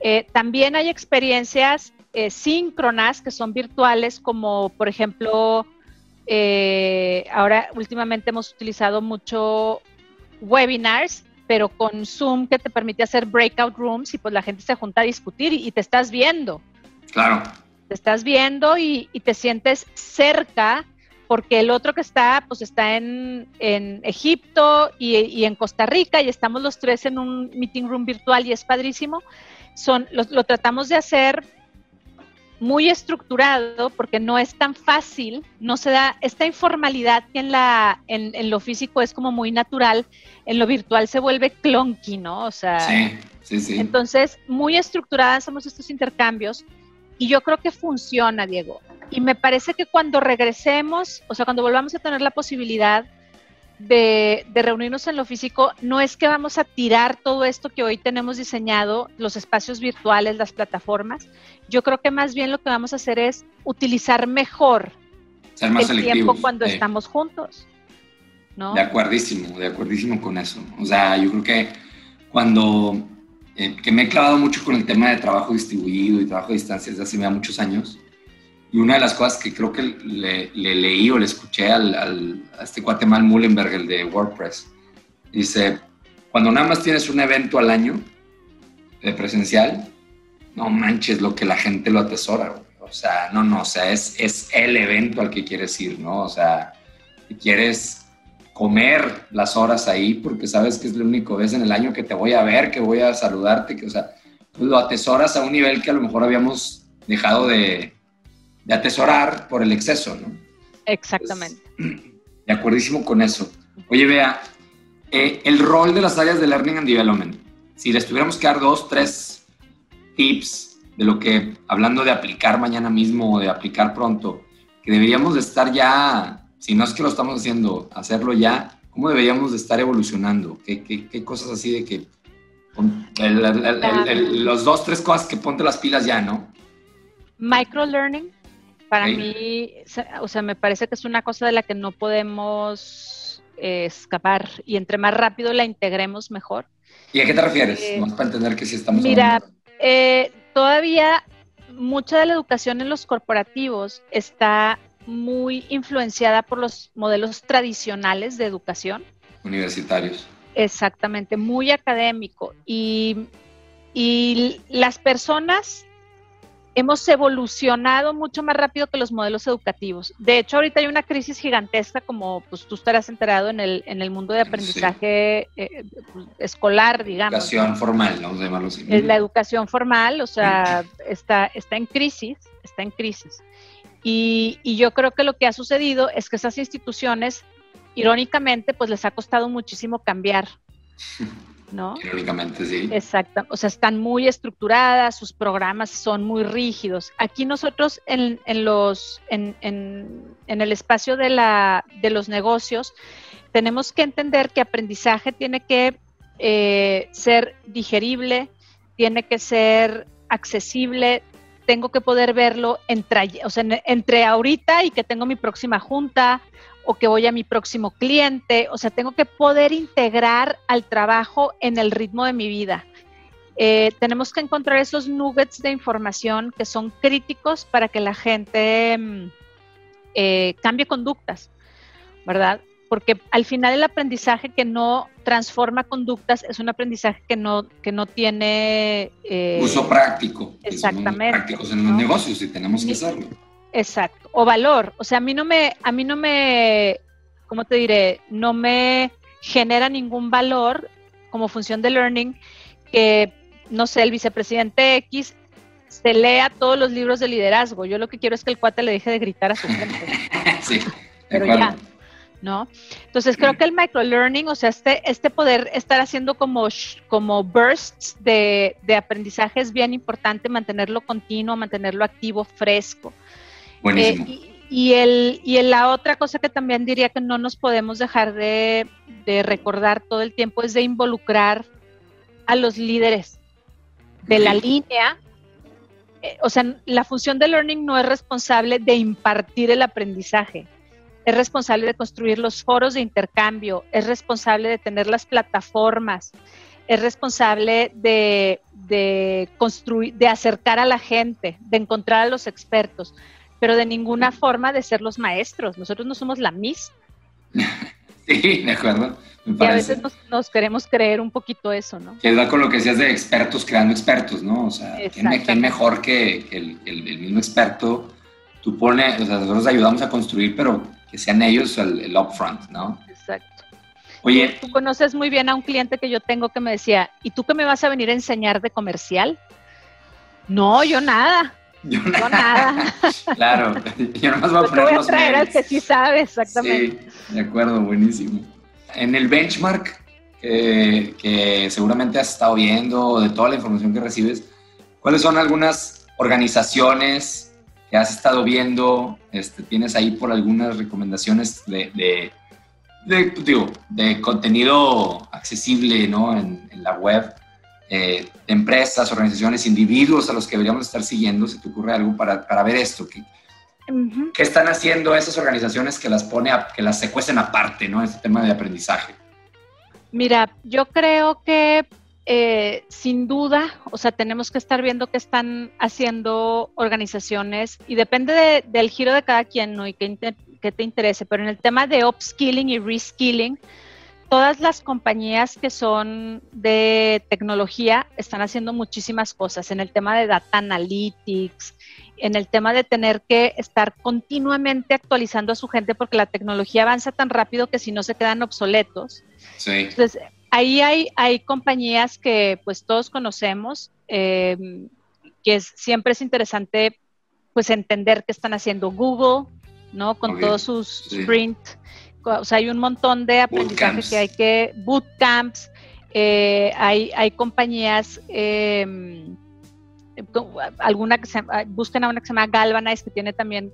Eh, también hay experiencias eh, síncronas que son virtuales, como por ejemplo, ahora últimamente hemos utilizado mucho webinars, pero con Zoom que te permite hacer breakout rooms y pues la gente se junta a discutir y, te estás viendo. Claro. Te estás viendo y, y te sientes cerca porque el otro que está, pues está en, Egipto y, en Costa Rica y estamos los tres en un meeting room virtual y es padrísimo. Son, lo, tratamos de hacer muy estructurado porque no es tan fácil, no se da esta informalidad que en, la, en, lo físico es como muy natural, en lo virtual se vuelve clunky, ¿no? O sea, sí, sí, sí. entonces muy estructuradas somos estos intercambios y yo creo que funciona, Diego. Y me parece que cuando regresemos, o sea, cuando volvamos a tener la posibilidad de, reunirnos en lo físico, no es que vamos a tirar todo esto que hoy tenemos diseñado, los espacios virtuales, las plataformas. Yo creo que más bien lo que vamos a hacer es utilizar mejor el tiempo cuando estamos juntos. ¿no? De acuerdísimo, de acuerdísimo con eso. O sea, yo creo que cuando eh, que me he clavado mucho con el tema de trabajo distribuido y trabajo a distancia desde hace ya muchos años. Y una de las cosas que creo que le, leí o le escuché al, a este cuate Mal Mullenberg, el de WordPress, dice, cuando nada más tienes un evento al año de presencial, no manches lo que la gente lo atesora. O sea, no, no, o sea, es, es el evento al que quieres ir, ¿no? O sea, si quieres comer las horas ahí porque sabes que es la única vez en el año que te voy a ver, que voy a saludarte, que, o sea, pues lo atesoras a un nivel que a lo mejor habíamos dejado de, de atesorar por el exceso, ¿no? Exactamente. de acuerdísimo con eso. Oye, vea, eh, el rol de las áreas de Learning and Development, si les tuviéramos que dar dos, tres tips de lo que, hablando de aplicar mañana mismo o de aplicar pronto, que deberíamos de estar ya si no es que lo estamos haciendo, hacerlo ya, ¿cómo deberíamos de estar evolucionando? ¿Qué, qué, cosas así de que... los dos, tres cosas que ponte las pilas ya, ¿no? Microlearning, para mí, o sea, me parece que es una cosa de la que no podemos eh, escapar y entre más rápido la integremos, mejor. ¿Y a qué te refieres? Eh, Más para entender que sí estamos Mira, eh, todavía mucha de la educación en los corporativos está muy influenciada por los modelos tradicionales de educación. Universitarios. Exactamente, muy académico. Y, y las personas hemos evolucionado mucho más rápido que los modelos educativos. De hecho, ahorita hay una crisis gigantesca, como pues tú estarás enterado en el, en el mundo de aprendizaje eh, pues, escolar, digamos. Educación formal, vamos a llamarlo así. La educación formal, o sea, está, está en crisis, está en crisis. Y, yo creo que lo que ha sucedido es que esas instituciones, irónicamente, pues les ha costado muchísimo cambiar. ¿no? Irónicamente, sí. Exacto. O sea, están muy estructuradas, sus programas son muy rígidos. Aquí nosotros en, los, en, el espacio de, la, de los negocios tenemos que entender que aprendizaje tiene que eh, ser digerible, tiene que ser accesible, tengo que poder verlo entre, o sea, entre ahorita y que tengo mi próxima junta o que voy a mi próximo cliente, o sea, tengo que poder integrar al trabajo en el ritmo de mi vida. Eh, tenemos que encontrar esos nuggets de información que son críticos para que la gente mm, eh, cambie conductas, ¿verdad? Porque al final el aprendizaje que no transforma conductas es un aprendizaje que no, que no tiene... Eh, Uso práctico. Exactamente. prácticos en los negocios y tenemos que hacerlo. Exacto. O valor. O sea, a mí no me, a mí no me, ¿cómo te diré? No me genera ningún valor como función de learning que, no sé, el vicepresidente X se lea todos los libros de liderazgo. Yo lo que quiero es que el cuate le deje de gritar a su gente. sí. Pero ya. ¿no? Entonces creo que el microlearning, o sea, este, este poder estar haciendo como, como bursts de, de aprendizaje es bien importante, mantenerlo continuo, mantenerlo activo, fresco. Buenísimo. Eh, y, el, y la otra cosa que también diría que no nos podemos dejar de, recordar todo el tiempo es de involucrar a los líderes de la línea. Eh, o sea, la función de learning no es responsable de impartir el aprendizaje, es responsable de construir los foros de intercambio, es responsable de tener las plataformas, es responsable de, de construir, de acercar a la gente, de encontrar a los expertos pero de ninguna forma de ser los maestros. Nosotros no somos la Miss. Sí, de acuerdo. y a veces nos, queremos creer un poquito eso, ¿no? Que va con lo que decías de expertos creando expertos, ¿no? O sea, ¿quién, mejor que, el, mismo experto? Tú pones, o sea, nosotros ayudamos a construir, pero que sean ellos el, upfront, ¿no? Exacto. Oye. Tú, tú conoces muy bien a un cliente que yo tengo que me decía, ¿y tú qué me vas a venir a enseñar de comercial? No, yo nada. Yo nada. claro, yo nomás voy a poner voy a traer al que sí sabe, exactamente. Sí, de acuerdo, buenísimo. En el benchmark que, seguramente has estado viendo, de toda la información que recibes, ¿cuáles son algunas organizaciones que has estado viendo? Este, ¿Tienes ahí por algunas recomendaciones de, de, de, digo, de contenido accesible ¿no? en, en la web? Eh, empresas, organizaciones, individuos a los que deberíamos estar siguiendo, si te ocurre algo para, para ver esto? ¿Qué, ¿Qué, están haciendo esas organizaciones que las pone, que las secuestren aparte, ¿no? Este tema de aprendizaje. Mira, yo creo que eh, sin duda, o sea, tenemos que estar viendo qué están haciendo organizaciones y depende del giro de cada quien, ¿no? Y qué, qué te interese, pero en el tema de upskilling y reskilling, todas las compañías que son de tecnología están haciendo muchísimas cosas en el tema de data analytics, en el tema de tener que estar continuamente actualizando a su gente porque la tecnología avanza tan rápido que si no se quedan obsoletos. Sí. Entonces, ahí hay, hay compañías que pues todos conocemos, eh, que es, siempre es interesante pues entender qué están haciendo Google, ¿no? Con todos sus sprint o sea, hay un montón de aprendizaje que hay que, bootcamps, eh, hay, hay compañías, eh, alguna que se, busquen a una que se llama Galvanize, que tiene también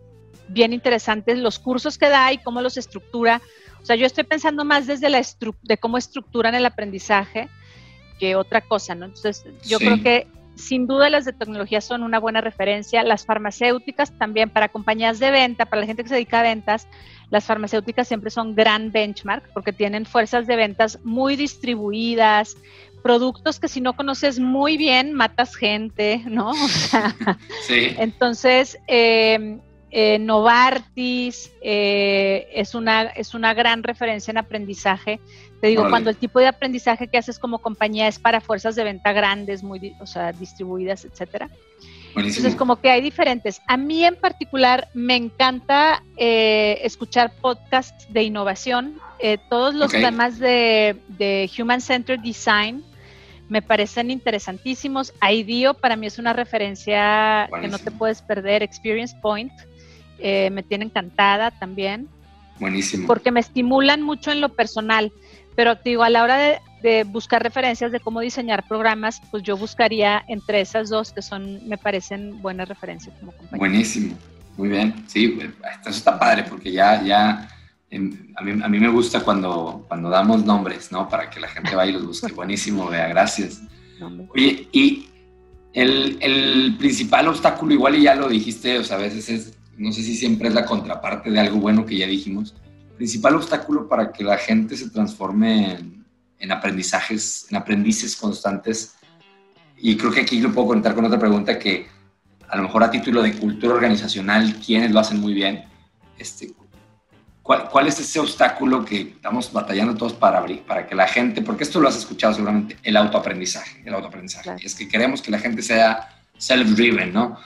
bien interesantes los cursos que da y cómo los estructura. O sea, yo estoy pensando más desde la de cómo estructuran el aprendizaje que otra cosa, ¿no? Entonces, yo creo que sin duda las de tecnología son una buena referencia. Las farmacéuticas también para compañías de venta, para la gente que se dedica a ventas, las farmacéuticas siempre son gran benchmark porque tienen fuerzas de ventas muy distribuidas, productos que si no conoces muy bien, matas gente, ¿no? sí. Entonces, eh, eh, Novartis eh, es, una, es una gran referencia en aprendizaje. Te digo, cuando el tipo de aprendizaje que haces como compañía es para fuerzas de venta grandes, muy, o sea, distribuidas, etcétera. Entonces, como que hay diferentes. A mí en particular me encanta eh, escuchar podcasts de innovación. todos los temas de, de Human Centered Design me parecen interesantísimos. IDEO para mí es una referencia que no te puedes perder. Experience Point eh, me tiene encantada también. Buenísimo. Porque me estimulan mucho en lo personal, pero digo, a la hora de, buscar referencias de cómo diseñar programas, pues yo buscaría entre esas dos que son, me parecen buenas referencias como compañía. Buenísimo, muy bien, sí, eso está padre porque ya, ya, em, a mí, a mí me gusta cuando, cuando damos nombres, ¿no? Para que la gente vaya y los busque. Buenísimo, vea, gracias. Oye, y El, el, principal obstáculo, igual y ya lo dijiste, o sea, a veces es, no sé si siempre es la contraparte de algo bueno que ya dijimos, principal obstáculo para que la gente se transforme en, en aprendizajes, en aprendices constantes, y creo que aquí lo puedo contar con otra pregunta que a lo mejor a título de cultura organizacional, quienes lo hacen muy bien, este, ¿cuál, es ese obstáculo que estamos batallando todos para abrir, para que la gente, porque esto lo has escuchado seguramente, el autoaprendizaje, el autoaprendizaje, es que queremos que la gente sea self-driven, ¿no?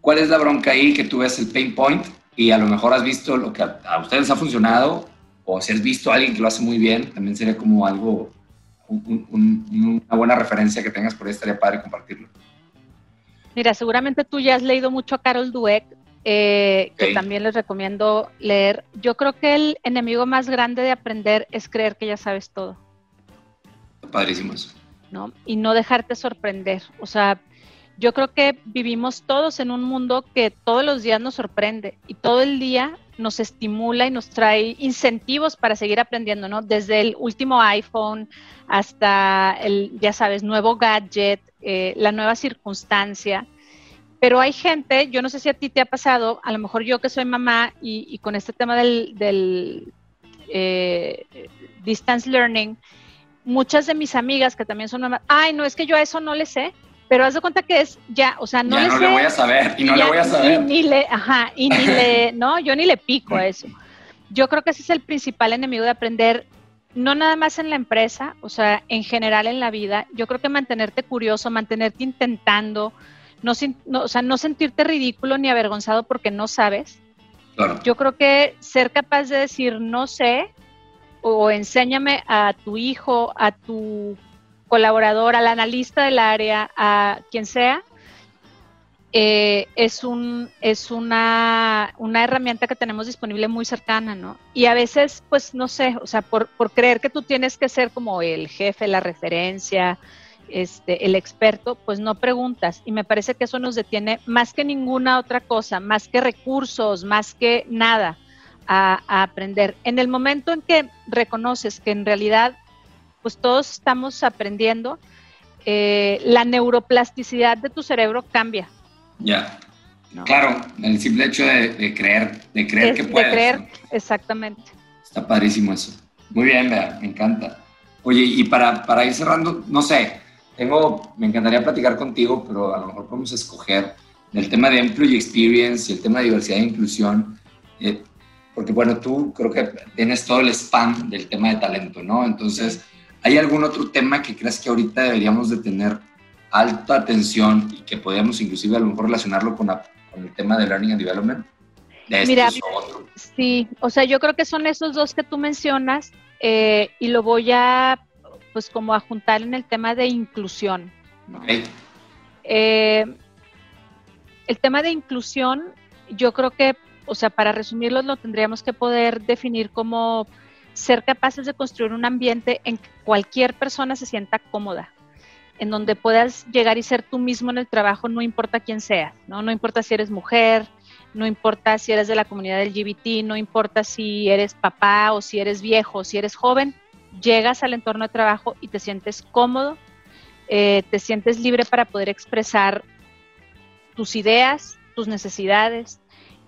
¿Cuál es la bronca ahí que tú ves el pain point y a lo mejor has visto lo que a, a ustedes ha funcionado o si has visto a alguien que lo hace muy bien, también sería como algo una buena referencia que tengas por ahí, estaría padre compartirlo. Mira, seguramente tú ya has leído mucho a Carol Dweck, eh, que también les recomiendo leer. Yo creo que el enemigo más grande de aprender es creer que ya sabes todo. Padrísimo eso. ¿no? Y no dejarte sorprender. O sea, yo creo que vivimos todos en un mundo que todos los días nos sorprende y todo el día nos estimula y nos trae incentivos para seguir aprendiendo, ¿no? Desde el último iPhone hasta el, ya sabes, nuevo gadget, eh, la nueva circunstancia. Pero hay gente, yo no sé si a ti te ha pasado, a lo mejor yo que soy mamá y, con este tema del, eh, distance learning, muchas de mis amigas que también son mamás, ay, no, es que yo a eso no le sé, pero haz de cuenta que es ya, o sea, no ya le no le voy a saber y no le voy a saber. Y ni le, ajá, y ni le, no, yo ni le pico a eso. Yo creo que ese es el principal enemigo de aprender, no nada más en la empresa, o sea, en general en la vida. Yo creo que mantenerte curioso, mantenerte intentando, no, o sea, no sentirte ridículo ni avergonzado porque no sabes. Claro. Yo creo que ser capaz de decir no sé o enséñame a tu hijo, a tu colaborador, al analista del área, a quien sea, eh, es, un, es una, una, herramienta que tenemos disponible muy cercana, ¿no? Y a veces, pues, no sé, o sea, por, por creer que tú tienes que ser como el jefe, la referencia, este, el experto, pues no preguntas. Y me parece que eso nos detiene más que ninguna otra cosa, más que recursos, más que nada a, a aprender. En el momento en que reconoces que en realidad pues todos estamos aprendiendo, eh, la neuroplasticidad de tu cerebro cambia. Ya. Claro, el simple hecho de, creer, de creer que puedes. De creer, exactamente. Está padrísimo eso. Muy bien, Bea, me encanta. Oye, y para, para ir cerrando, no sé, tengo, me encantaría platicar contigo, pero a lo mejor podemos escoger el tema de Employee Experience y el tema de diversidad e inclusión. Eh, porque bueno, tú creo que tienes todo el spam del tema de talento, ¿no? Entonces, ¿Hay algún otro tema que creas que ahorita deberíamos de tener alta atención y que podríamos inclusive a lo mejor relacionarlo con, el tema de Learning and Development? Mira, sí, o sea, yo creo que son esos dos que tú mencionas eh, y lo voy a, pues como a juntar en el tema de inclusión. Eh, el tema de inclusión, yo creo que, o sea, para resumirlo, lo tendríamos que poder definir como ser capaces de construir un ambiente en que cualquier persona se sienta cómoda, en donde puedas llegar y ser tú mismo en el trabajo, no importa quién sea, ¿no? No importa si eres mujer, no importa si eres de la comunidad LGBT, no importa si eres papá o si eres viejo, si eres joven, llegas al entorno de trabajo y te sientes cómodo, eh, te sientes libre para poder expresar tus ideas, tus necesidades,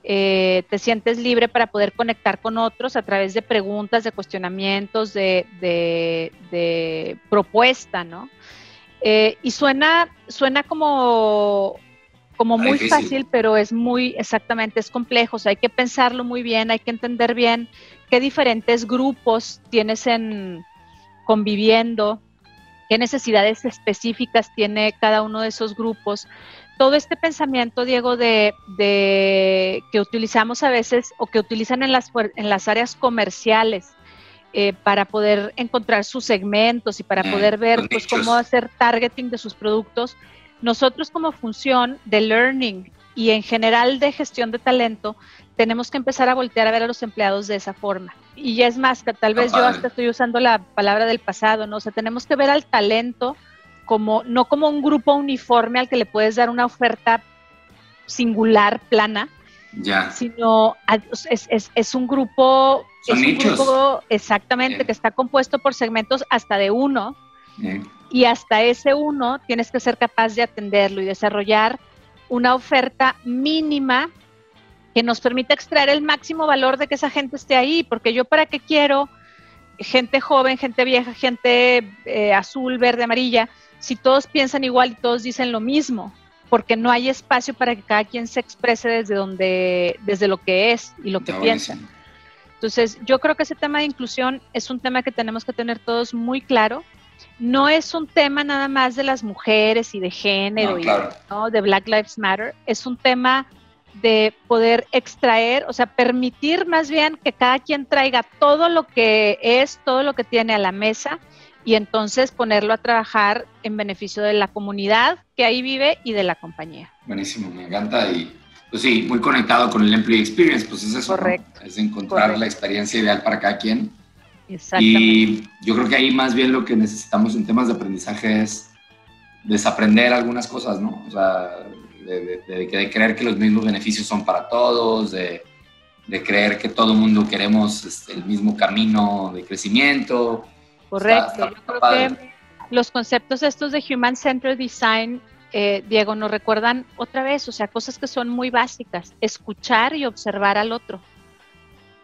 eh, te sientes libre para poder conectar con otros a través de preguntas, de cuestionamientos, de, de, propuesta, ¿no? Eh, y suena, suena como, como muy fácil, pero es muy, exactamente, es complejo, o sea, hay que pensarlo muy bien, hay que entender bien qué diferentes grupos tienes en conviviendo, qué necesidades específicas tiene cada uno de esos grupos todo este pensamiento, Diego, de, que utilizamos a veces o que utilizan en las, en las áreas comerciales eh, para poder encontrar sus segmentos y para mm, poder ver pues, cómo hacer targeting de sus productos, nosotros como función de learning y en general de gestión de talento, tenemos que empezar a voltear a ver a los empleados de esa forma. Y ya es más, que tal vez yo hasta estoy usando la palabra del pasado, ¿no? O sea, tenemos que ver al talento como, no como un grupo uniforme al que le puedes dar una oferta singular, plana, ya. sino es, un grupo, es un grupo exactamente que está compuesto por segmentos hasta de uno Y hasta ese uno tienes que ser capaz de atenderlo y desarrollar una oferta mínima que nos permita extraer el máximo valor de que esa gente esté ahí, porque yo para qué quiero gente joven, gente vieja, gente eh, azul, verde, amarilla, si todos piensan igual y todos dicen lo mismo, porque no hay espacio para que cada quien se exprese desde donde, desde lo que es y lo que piensa. Entonces, yo creo que ese tema de inclusión es un tema que tenemos que tener todos muy claro. No es un tema nada más de las mujeres y de género y de Black Lives Matter, es un tema de poder extraer, o sea, permitir más bien que cada quien traiga todo lo que es, todo lo que tiene a la mesa y entonces ponerlo a trabajar en beneficio de la comunidad que ahí vive y de la compañía. Buenísimo, me encanta y pues sí, muy conectado con el employee experience, pues es eso, Correcto. es encontrar la experiencia ideal para cada quien. Exactamente. Y yo creo que ahí más bien lo que necesitamos en temas de aprendizaje es desaprender algunas cosas, ¿no? O sea, de, creer que los mismos beneficios son para todos, de, creer que todo el mundo queremos este, el mismo camino de crecimiento. Correcto, yo creo que los conceptos estos de Human Centered Design, eh, Diego, nos recuerdan otra vez, o sea, cosas que son muy básicas, escuchar y observar al otro.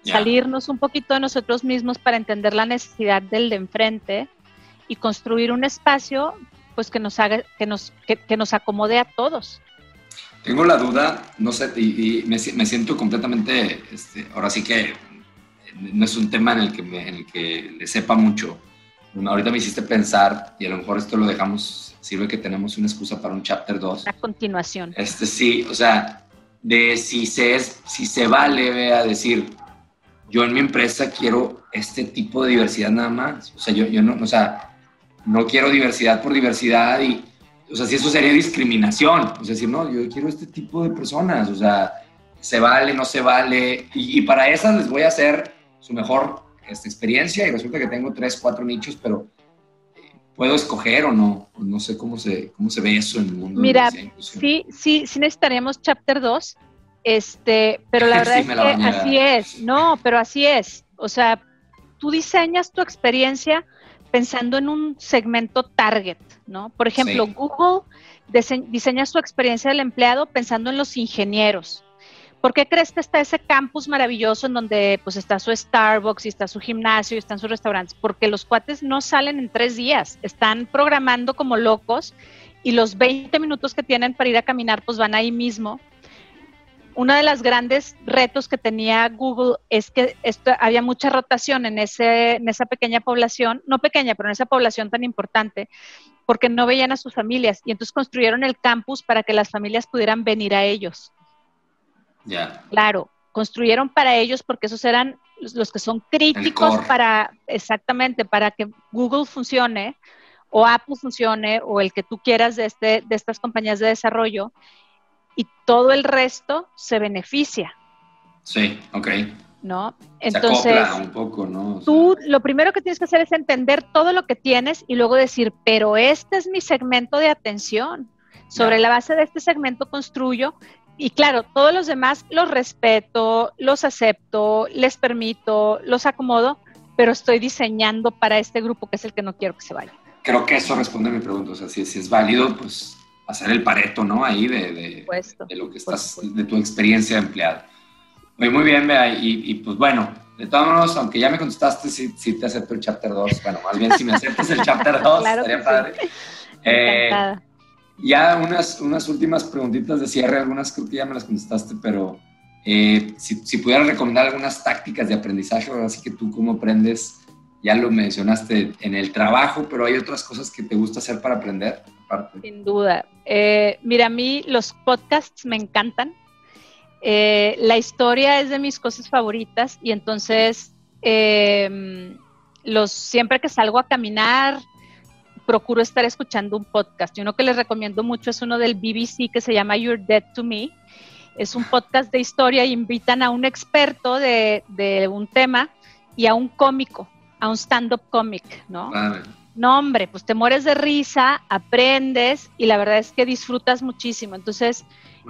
Salirnos un poquito de nosotros mismos para entender la necesidad del de enfrente y construir un espacio pues que nos haga, que nos, que nos acomode a todos. Tengo la duda, no sé, y, me, siento completamente, este, ahora sí que no es un tema en el que, me, en el que le sepa mucho. Ahorita me hiciste pensar, y a lo mejor esto lo dejamos, sirve que tenemos una excusa para un chapter 2. A continuación. Este sí, o sea, de si se, es, si se vale a decir, yo en mi empresa quiero este tipo de diversidad nada más. O sea, yo, yo no, o sea, no quiero diversidad por diversidad y o sea, si eso sería discriminación, o sea, decir, no, yo quiero este tipo de personas, o sea, se vale, no se vale, y, para esas les voy a hacer su mejor esta experiencia y resulta que tengo tres, cuatro nichos, pero eh, puedo escoger o no, no sé cómo se, cómo se ve eso en el mundo. Mira, sí, sí, sí necesitaríamos chapter 2, este, pero la verdad es que así es, no, pero así es, o sea, tú diseñas tu experiencia pensando en un segmento target, ¿no? Por ejemplo, Google diseña su experiencia del empleado pensando en los ingenieros. ¿Por qué crees que está ese campus maravilloso en donde pues está su Starbucks y está su gimnasio y están sus restaurantes? Porque los cuates no salen en tres días, están programando como locos y los 20 minutos que tienen para ir a caminar pues van ahí mismo uno de los grandes retos que tenía Google es que esto, había mucha rotación en, ese, en esa pequeña población, no pequeña, pero en esa población tan importante, porque no veían a sus familias y entonces construyeron el campus para que las familias pudieran venir a ellos. Ya. Claro, construyeron para ellos porque esos eran los que son críticos para, exactamente, para que Google funcione o Apple funcione o el que tú quieras de, este, de estas compañías de desarrollo y todo el resto se beneficia. Sí, ok. ¿No? Entonces, un poco, ¿no? tú lo primero que tienes que hacer es entender todo lo que tienes y luego decir, pero este es mi segmento de atención. Sobre la base de este segmento construyo y claro, todos los demás los respeto, los acepto, les permito, los acomodo, pero estoy diseñando para este grupo que es el que no quiero que se vaya. Creo que eso responde a mi pregunta. O sea, si, si es válido, pues hacer el pareto, ¿no? Ahí de, de, lo que estás, de tu experiencia de empleado. Muy, muy bien, Bea. Y, pues bueno, de todos modos, aunque ya me contestaste, si te acepto el chapter 2. Bueno, más bien si me aceptas el chapter 2, estaría padre. Eh, ya unas, unas últimas preguntitas de cierre, algunas creo que ya me las contestaste, pero eh, si, si pudieras recomendar algunas tácticas de aprendizaje, así que tú cómo aprendes, ya lo mencionaste en el trabajo, pero hay otras cosas que te gusta hacer para aprender. Sin duda. Eh, mira, a mí los podcasts me encantan. Eh, la historia es de mis cosas favoritas y entonces em, los, siempre que salgo a caminar procuro estar escuchando un podcast. Y uno que les recomiendo mucho es uno del BBC que se llama You're Dead to Me. Es un podcast de historia y invitan a un experto de, un tema y a un cómico, a un stand-up cómic, ¿no? No, hombre, pues te mueres de risa, aprendes y la verdad es que disfrutas muchísimo. Entonces,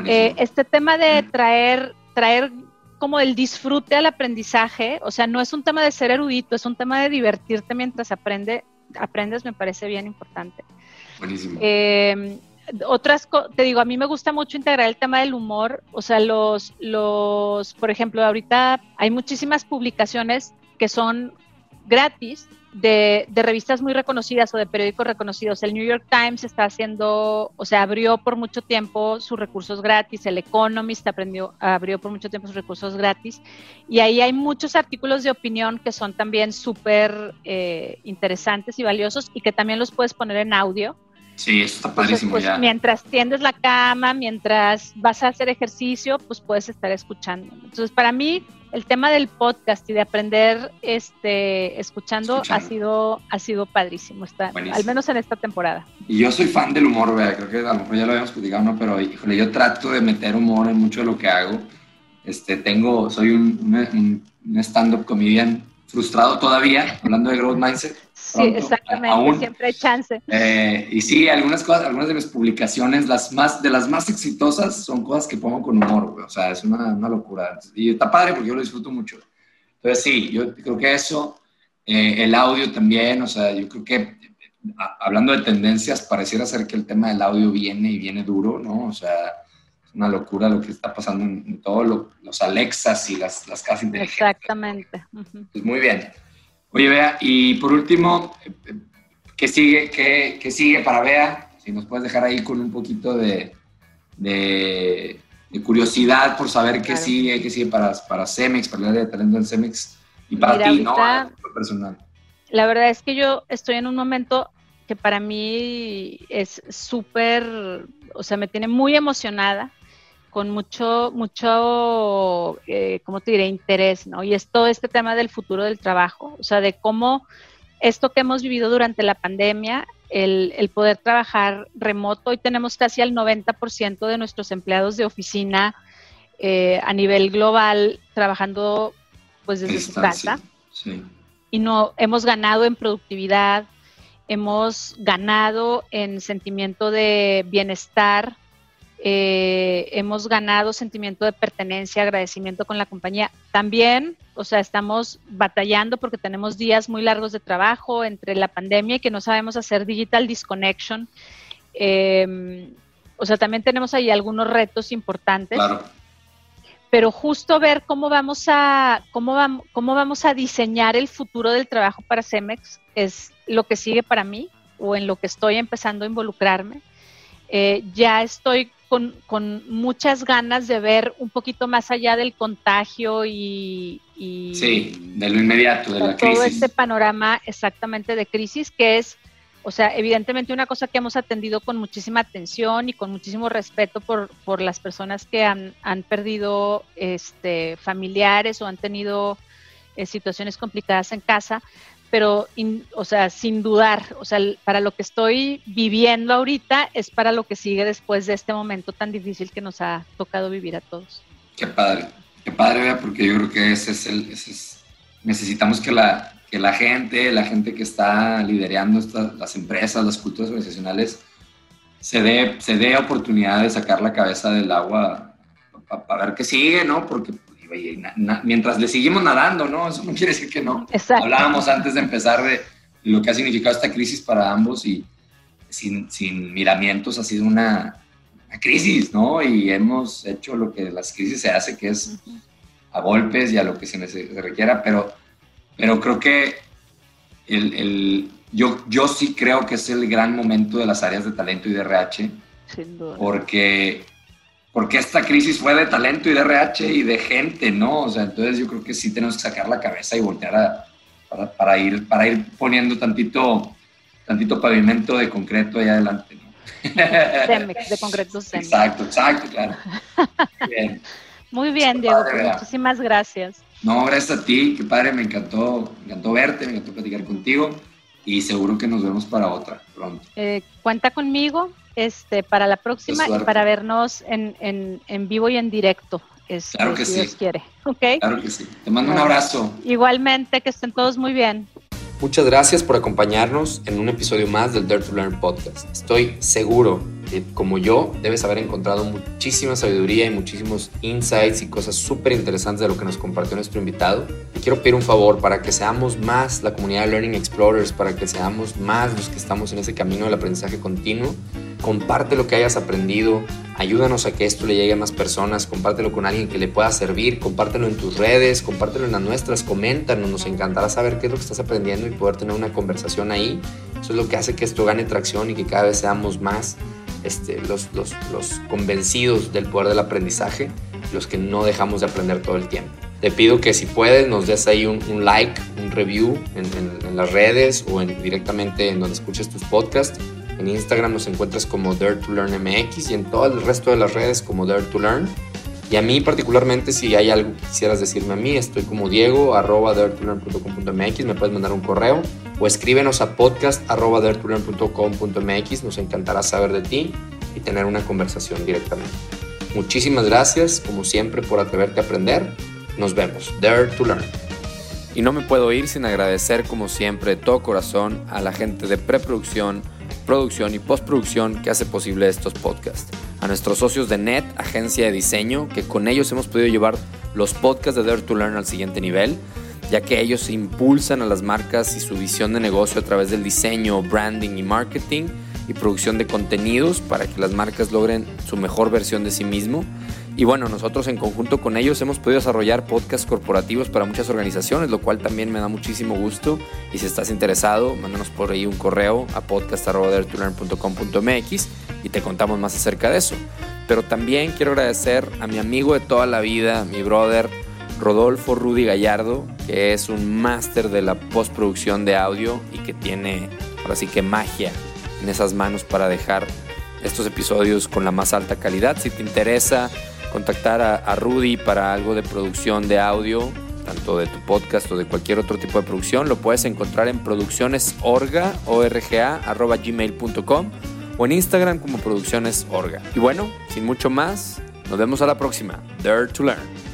eh, este tema de traer, traer como el disfrute al aprendizaje, o sea, no es un tema de ser erudito, es un tema de divertirte mientras aprende, aprendes me parece bien importante. Buenísimo. Eh, otras, te digo, a mí me gusta mucho integrar el tema del humor, o sea, los, los, por ejemplo, ahorita hay muchísimas publicaciones que son gratis de, revistas muy reconocidas o de periódicos reconocidos. El New York Times está haciendo, o sea, abrió por mucho tiempo sus recursos gratis, el Economist aprendió, abrió por mucho tiempo sus recursos gratis, y ahí hay muchos artículos de opinión que son también súper eh, interesantes y valiosos y que también los puedes poner en audio. Sí, eso está padrísimo pues, ya. Mientras tiendes la cama, mientras vas a hacer ejercicio, pues puedes estar escuchando. Entonces, para mí, el tema del podcast y de aprender este, escuchando, ha sido ha sido padrísimo, está, al menos en esta temporada. Y yo soy fan del humor, ¿verdad? creo que a lo mejor ya lo habíamos platicado, ¿no? pero híjole, yo trato de meter humor en mucho de lo que hago. Este, tengo, soy un, un, un stand-up comedian frustrado todavía, hablando de growth mindset. Sí, exactamente, siempre hay chance. Eh, y sí, algunas cosas, algunas de mis publicaciones, las más, de las más exitosas, son cosas que pongo con humor, o sea, es una, una, locura. Y está padre porque yo lo disfruto mucho. Entonces, sí, yo creo que eso, eh, el audio también, o sea, yo creo que hablando de tendencias, pareciera ser que el tema del audio viene y viene duro, ¿no? O sea, una locura lo que está pasando en, todos los Alexas y las, las casas inteligentes. Exactamente. Pues muy bien. Oye, Bea, y por último, ¿qué sigue, qué, qué sigue para Bea? Si nos puedes dejar ahí con un poquito de, de, curiosidad por saber qué sigue, qué sigue para, para Cemex, para el área de talento en Cemex y para ti, ¿no? Personal. La verdad es que yo estoy en un momento que para mí es súper, o sea, me tiene muy emocionada con mucho, mucho, eh, ¿cómo te diré?, interés, ¿no? Y es todo este tema del futuro del trabajo, o sea, de cómo esto que hemos vivido durante la pandemia, el, el poder trabajar remoto, hoy tenemos casi al 90% de nuestros empleados de oficina eh, a nivel global trabajando pues desde su casa. Sí. Y no, hemos ganado en productividad, hemos ganado en sentimiento de bienestar, eh, hemos ganado sentimiento de pertenencia, agradecimiento con la compañía. También, o sea, estamos batallando porque tenemos días muy largos de trabajo entre la pandemia y que no sabemos hacer digital disconnection. Em, o sea, también tenemos ahí algunos retos importantes. Claro. Pero justo ver cómo vamos a cómo vamos, cómo vamos a diseñar el futuro del trabajo para Cemex es lo que sigue para mí o en lo que estoy empezando a involucrarme. Eh, ya estoy con, muchas ganas de ver un poquito más allá del contagio y... sí, de lo inmediato, de la crisis. Todo este panorama exactamente de crisis que es, o sea, evidentemente una cosa que hemos atendido con muchísima atención y con muchísimo respeto por, por las personas que han, han perdido este, familiares o han tenido eh, situaciones complicadas en casa, pero, o sea, sin dudar, o sea, para lo que estoy viviendo ahorita es para lo que sigue después de este momento tan difícil que nos ha tocado vivir a todos. Qué padre, qué padre, porque yo creo que ese es el, necesitamos que la, que la gente, la gente que está liderando las empresas, las culturas organizacionales, se dé, se dé oportunidad de sacar la cabeza del agua para ver qué sigue, ¿no? Porque mientras le seguimos nadando, ¿no? Eso no quiere decir que no. Hablábamos antes de empezar de lo que ha significado esta crisis para ambos y sin, sin miramientos ha sido una, crisis, ¿no? Y hemos hecho lo que las crisis se hace, que es a golpes y a lo que se, se requiera, pero, pero creo que el, el, yo, yo sí creo que es el gran momento de las áreas de talento y de RH, Sin duda. porque porque esta crisis fue de talento y de RH y de gente, ¿no? O sea, entonces yo creo que sí tenemos que sacar la cabeza y voltear a, para, para, ir, para ir poniendo tantito, tantito pavimento de concreto ahí adelante, ¿no? de concreto Cemex. Exacto, exacto, claro. Bien. Muy bien, Diego, pues muchísimas gracias. No, gracias a ti, qué padre, me encantó, me encantó verte, me encantó platicar contigo y seguro que nos vemos para otra pronto. Eh, cuenta conmigo, este, para la próxima y para vernos en, en, en, vivo y en directo. Este, claro que si sí. Dios quiere. Claro que sí. Te mando un abrazo. Igualmente, que estén todos muy bien. Muchas gracias por acompañarnos en un episodio más del Dare to Learn podcast. Estoy seguro como yo debes haber encontrado muchísima sabiduría y muchísimos insights y cosas súper interesantes de lo que nos compartió nuestro invitado. Y quiero pedir un favor para que seamos más la comunidad de Learning Explorers, para que seamos más los que estamos en ese camino del aprendizaje continuo. Comparte lo que hayas aprendido, ayúdanos a que esto le llegue a más personas, compártelo con alguien que le pueda servir, compártelo en tus redes, compártelo en las nuestras, coméntanos, nos encantará saber qué es lo que estás aprendiendo y poder tener una conversación ahí. Eso es lo que hace que esto gane tracción y que cada vez seamos más este, los, los, los convencidos del poder del aprendizaje, los que no dejamos de aprender todo el tiempo. Te pido que si puedes nos des ahí un, like, un review en, en, las redes o en, directamente en donde escuches tus podcasts en Instagram nos encuentras como Dare to Learn MX y en todo el resto de las redes como Dare to Learn. Y a mí particularmente, si hay algo que quisieras decirme a mí, estoy como Diego, arroba daretolearn.com.mx, me puedes mandar un correo o escríbenos a podcast arroba daretolearn.com.mx, nos encantará saber de ti y tener una conversación directamente. Muchísimas gracias, como siempre, por atreverte a aprender. Nos vemos. Dare to Learn. Y no me puedo ir sin agradecer, como siempre, de todo corazón a la gente de preproducción, producción y postproducción que hace posible estos podcasts. A nuestros socios de NET, agencia de diseño, que con ellos hemos podido llevar los podcasts de Dare to Learn al siguiente nivel, ya que ellos impulsan a las marcas y su visión de negocio a través del diseño, branding y marketing y producción de contenidos para que las marcas logren su mejor versión de sí mismo. Y bueno, nosotros en conjunto con ellos hemos podido desarrollar podcasts corporativos para muchas organizaciones, lo cual también me da muchísimo gusto. Y si estás interesado, mándanos por ahí un correo a podcast.com.mx y te contamos más acerca de eso. Pero también quiero agradecer a mi amigo de toda la vida, mi brother Rodolfo Rudy Gallardo, que es un máster de la postproducción de audio y que tiene ahora sí que magia en esas manos para dejar estos episodios con la más alta calidad. Si te interesa contactar a, a, Rudy para algo de producción de audio, tanto de tu podcast o de cualquier otro tipo de producción, lo puedes encontrar en produccionesorga, arroba gmail.com o en Instagram como produccionesorga. Y bueno, sin mucho más, nos vemos a la próxima. Dare to Learn.